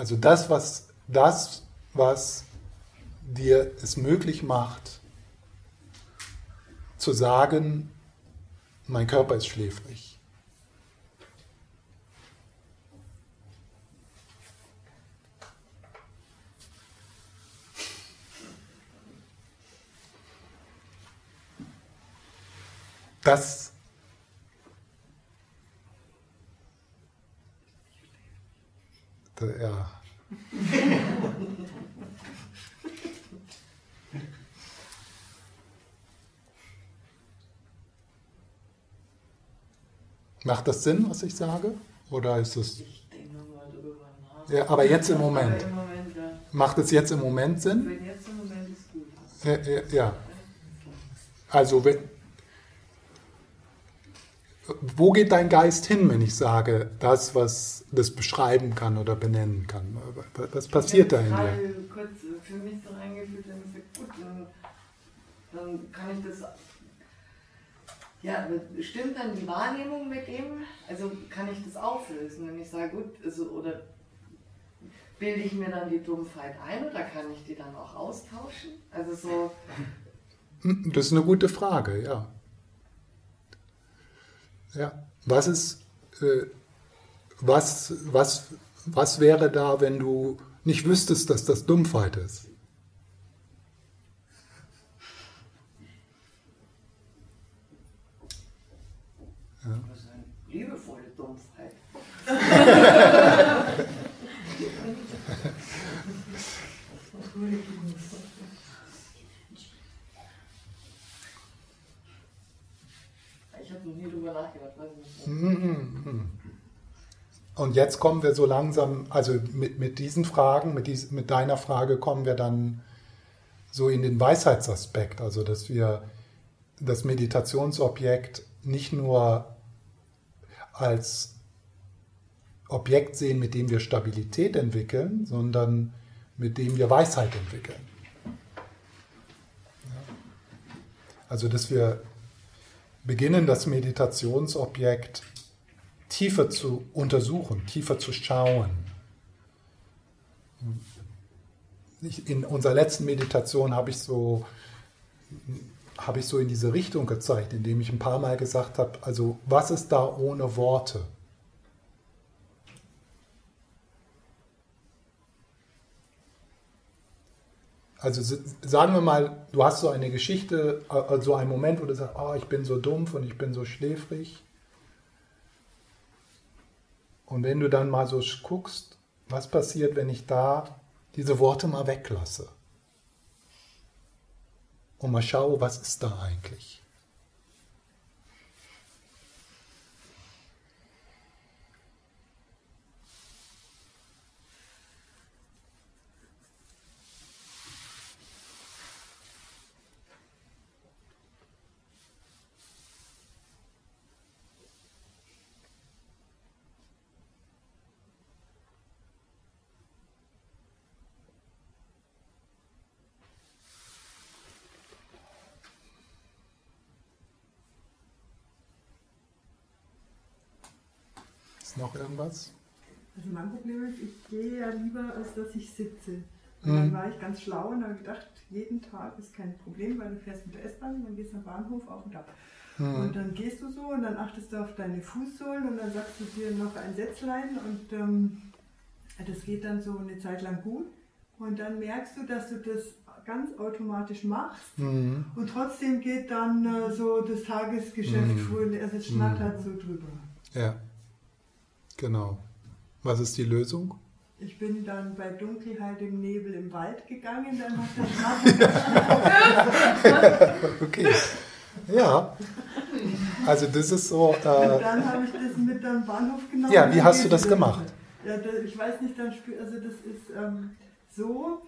Also das, was, das, was dir es möglich macht, zu sagen, mein Körper ist schläfrig. Das ja. Macht das Sinn, was ich sage? Oder ist es. Ich denke nochmal drüber nach. Ja, aber jetzt im Moment. Im Moment ja. Macht es jetzt im Moment Sinn? Wenn jetzt im Moment ist gut. Ja. ja. Also, wenn, wo geht dein Geist hin, wenn ich sage, das, was das beschreiben kann oder benennen kann? Was passiert da in dir?
kurz für mich so reingefühlt, dann ist gut, dann, dann kann ich das. Ja, stimmt dann die Wahrnehmung mit dem? Also kann ich das auflösen, wenn ich sage, gut, also, oder bilde ich mir dann die Dumpfheit ein oder kann ich die dann auch austauschen? Also so.
Das ist eine gute Frage, ja. Ja. Was ist, äh, was, was, was wäre da, wenn du nicht wüsstest, dass das Dummheit ist?
Ja. Das ist eine liebevolle Dumpfheit. <laughs>
Und jetzt kommen wir so langsam, also mit, mit diesen Fragen, mit, dies, mit deiner Frage kommen wir dann so in den Weisheitsaspekt, also dass wir das Meditationsobjekt nicht nur als Objekt sehen, mit dem wir Stabilität entwickeln, sondern mit dem wir Weisheit entwickeln. Also dass wir beginnen, das Meditationsobjekt tiefer zu untersuchen, tiefer zu schauen. In unserer letzten Meditation habe ich so habe ich so in diese Richtung gezeigt, indem ich ein paar Mal gesagt habe, also was ist da ohne Worte? Also sagen wir mal, du hast so eine Geschichte, also einen Moment, wo du sagst, oh, ich bin so dumpf und ich bin so schläfrig. Und wenn du dann mal so guckst, was passiert, wenn ich da diese Worte mal weglasse? Und mal schaue, was ist da eigentlich? Irgendwas?
Also mein Problem ist, ich gehe ja lieber, als dass ich sitze. Und dann mhm. war ich ganz schlau und habe gedacht, jeden Tag ist kein Problem, weil du fährst mit der S-Bahn und dann gehst du am Bahnhof auf und ab. Mhm. Und dann gehst du so und dann achtest du auf deine Fußsohlen und dann sagst du dir noch ein Sätzlein und ähm, das geht dann so eine Zeit lang gut. Und dann merkst du, dass du das ganz automatisch machst mhm. und trotzdem geht dann äh, so das Tagesgeschäft mhm. vor, also es schnattert mhm. so drüber.
Ja. Genau. Was ist die Lösung?
Ich bin dann bei Dunkelheit im Nebel im Wald gegangen, dann hat
das <laughs> Okay. Ja. Also das ist so.
Äh, und dann habe ich das mit am Bahnhof genommen.
Ja, wie hast du das gemacht?
Ja, ich weiß nicht, dann spür, also das ist ähm, so,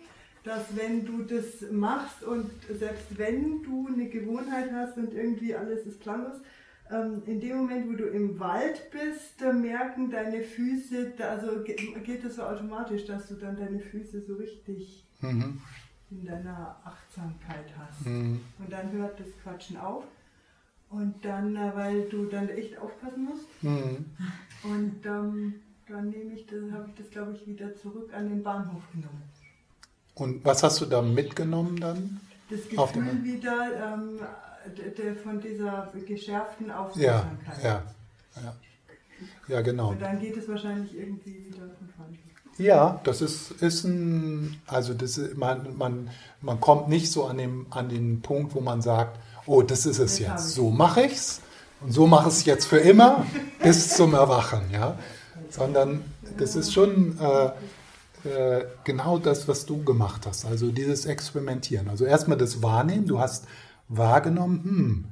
dass wenn du das machst und selbst wenn du eine Gewohnheit hast und irgendwie alles ist klanglos, in dem Moment, wo du im Wald bist, merken deine Füße, also geht das so automatisch, dass du dann deine Füße so richtig mhm. in deiner Achtsamkeit hast. Mhm. Und dann hört das Quatschen auf. Und dann, äh, weil du dann echt aufpassen musst. Mhm. Und ähm, dann nehme ich das, habe ich das, glaube ich, wieder zurück an den Bahnhof genommen.
Und was hast du da mitgenommen dann?
Das Gefühl wieder ähm, von dieser geschärften
Ja,
Aufmerksamkeit.
ja, ja. Ja, genau.
Und dann geht es wahrscheinlich irgendwie wieder von vorne.
Ja, das ist, ist ein, also das ist, man, man, man kommt nicht so an, dem, an den Punkt, wo man sagt, oh, das ist es
Das
jetzt,
ich.
so mache ich's und so mache ich es jetzt für immer <laughs> bis zum Erwachen, ja, sondern das ist schon äh, äh, genau das, was du gemacht hast, also dieses Experimentieren. Also erstmal das Wahrnehmen, du hast wahrgenommen, hm,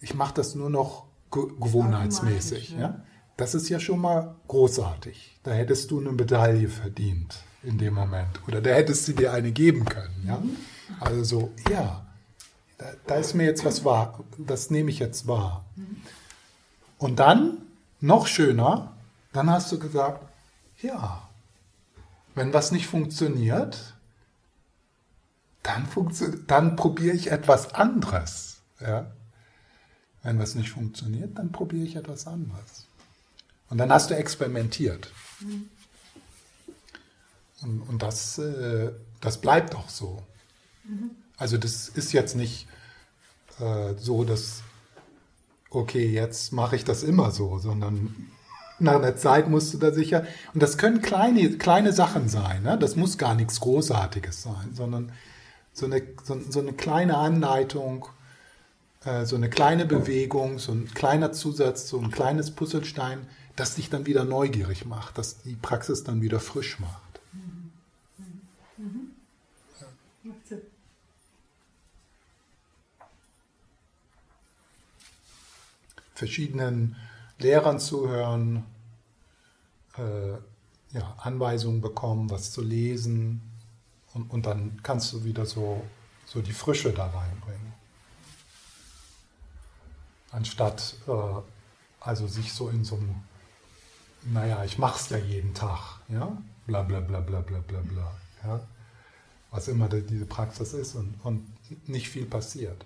ich mache das nur noch ge gewohnheitsmäßig,
ja.
ja. Das ist ja schon mal großartig. Da hättest du eine Medaille verdient in dem Moment. Oder da hättest du dir eine geben können. Ja? Also so, ja, da, da ist mir jetzt was wahr. Das nehme ich jetzt wahr. Und dann, noch schöner, dann hast du gesagt, ja, wenn was nicht funktioniert, dann, dann probiere ich etwas anderes. Ja? Wenn was nicht funktioniert, dann probiere ich etwas anderes. Und dann hast du experimentiert. Und, und das, äh, das bleibt auch so. Also das ist jetzt nicht äh, so, dass, okay, jetzt mache ich das immer so, sondern nach einer Zeit musst du da sicher, und das können kleine, kleine Sachen sein, ne? das muss gar nichts Großartiges sein, sondern so eine, so, so eine kleine Anleitung, äh, so eine kleine Bewegung, so ein kleiner Zusatz, so ein kleines Puzzlestein, das dich dann wieder neugierig macht, das die Praxis dann wieder frisch macht.
Macht Sinn.
verschiedenen Lehrern zuhören, äh, ja, Anweisungen bekommen, was zu lesen und, und dann kannst du wieder so, so die Frische da reinbringen. Anstatt äh, also sich so in so einem, naja, ich mach's ja jeden Tag, ja, bla bla bla bla bla bla bla, ja, was immer die- diese Praxis ist und, und nicht viel passiert.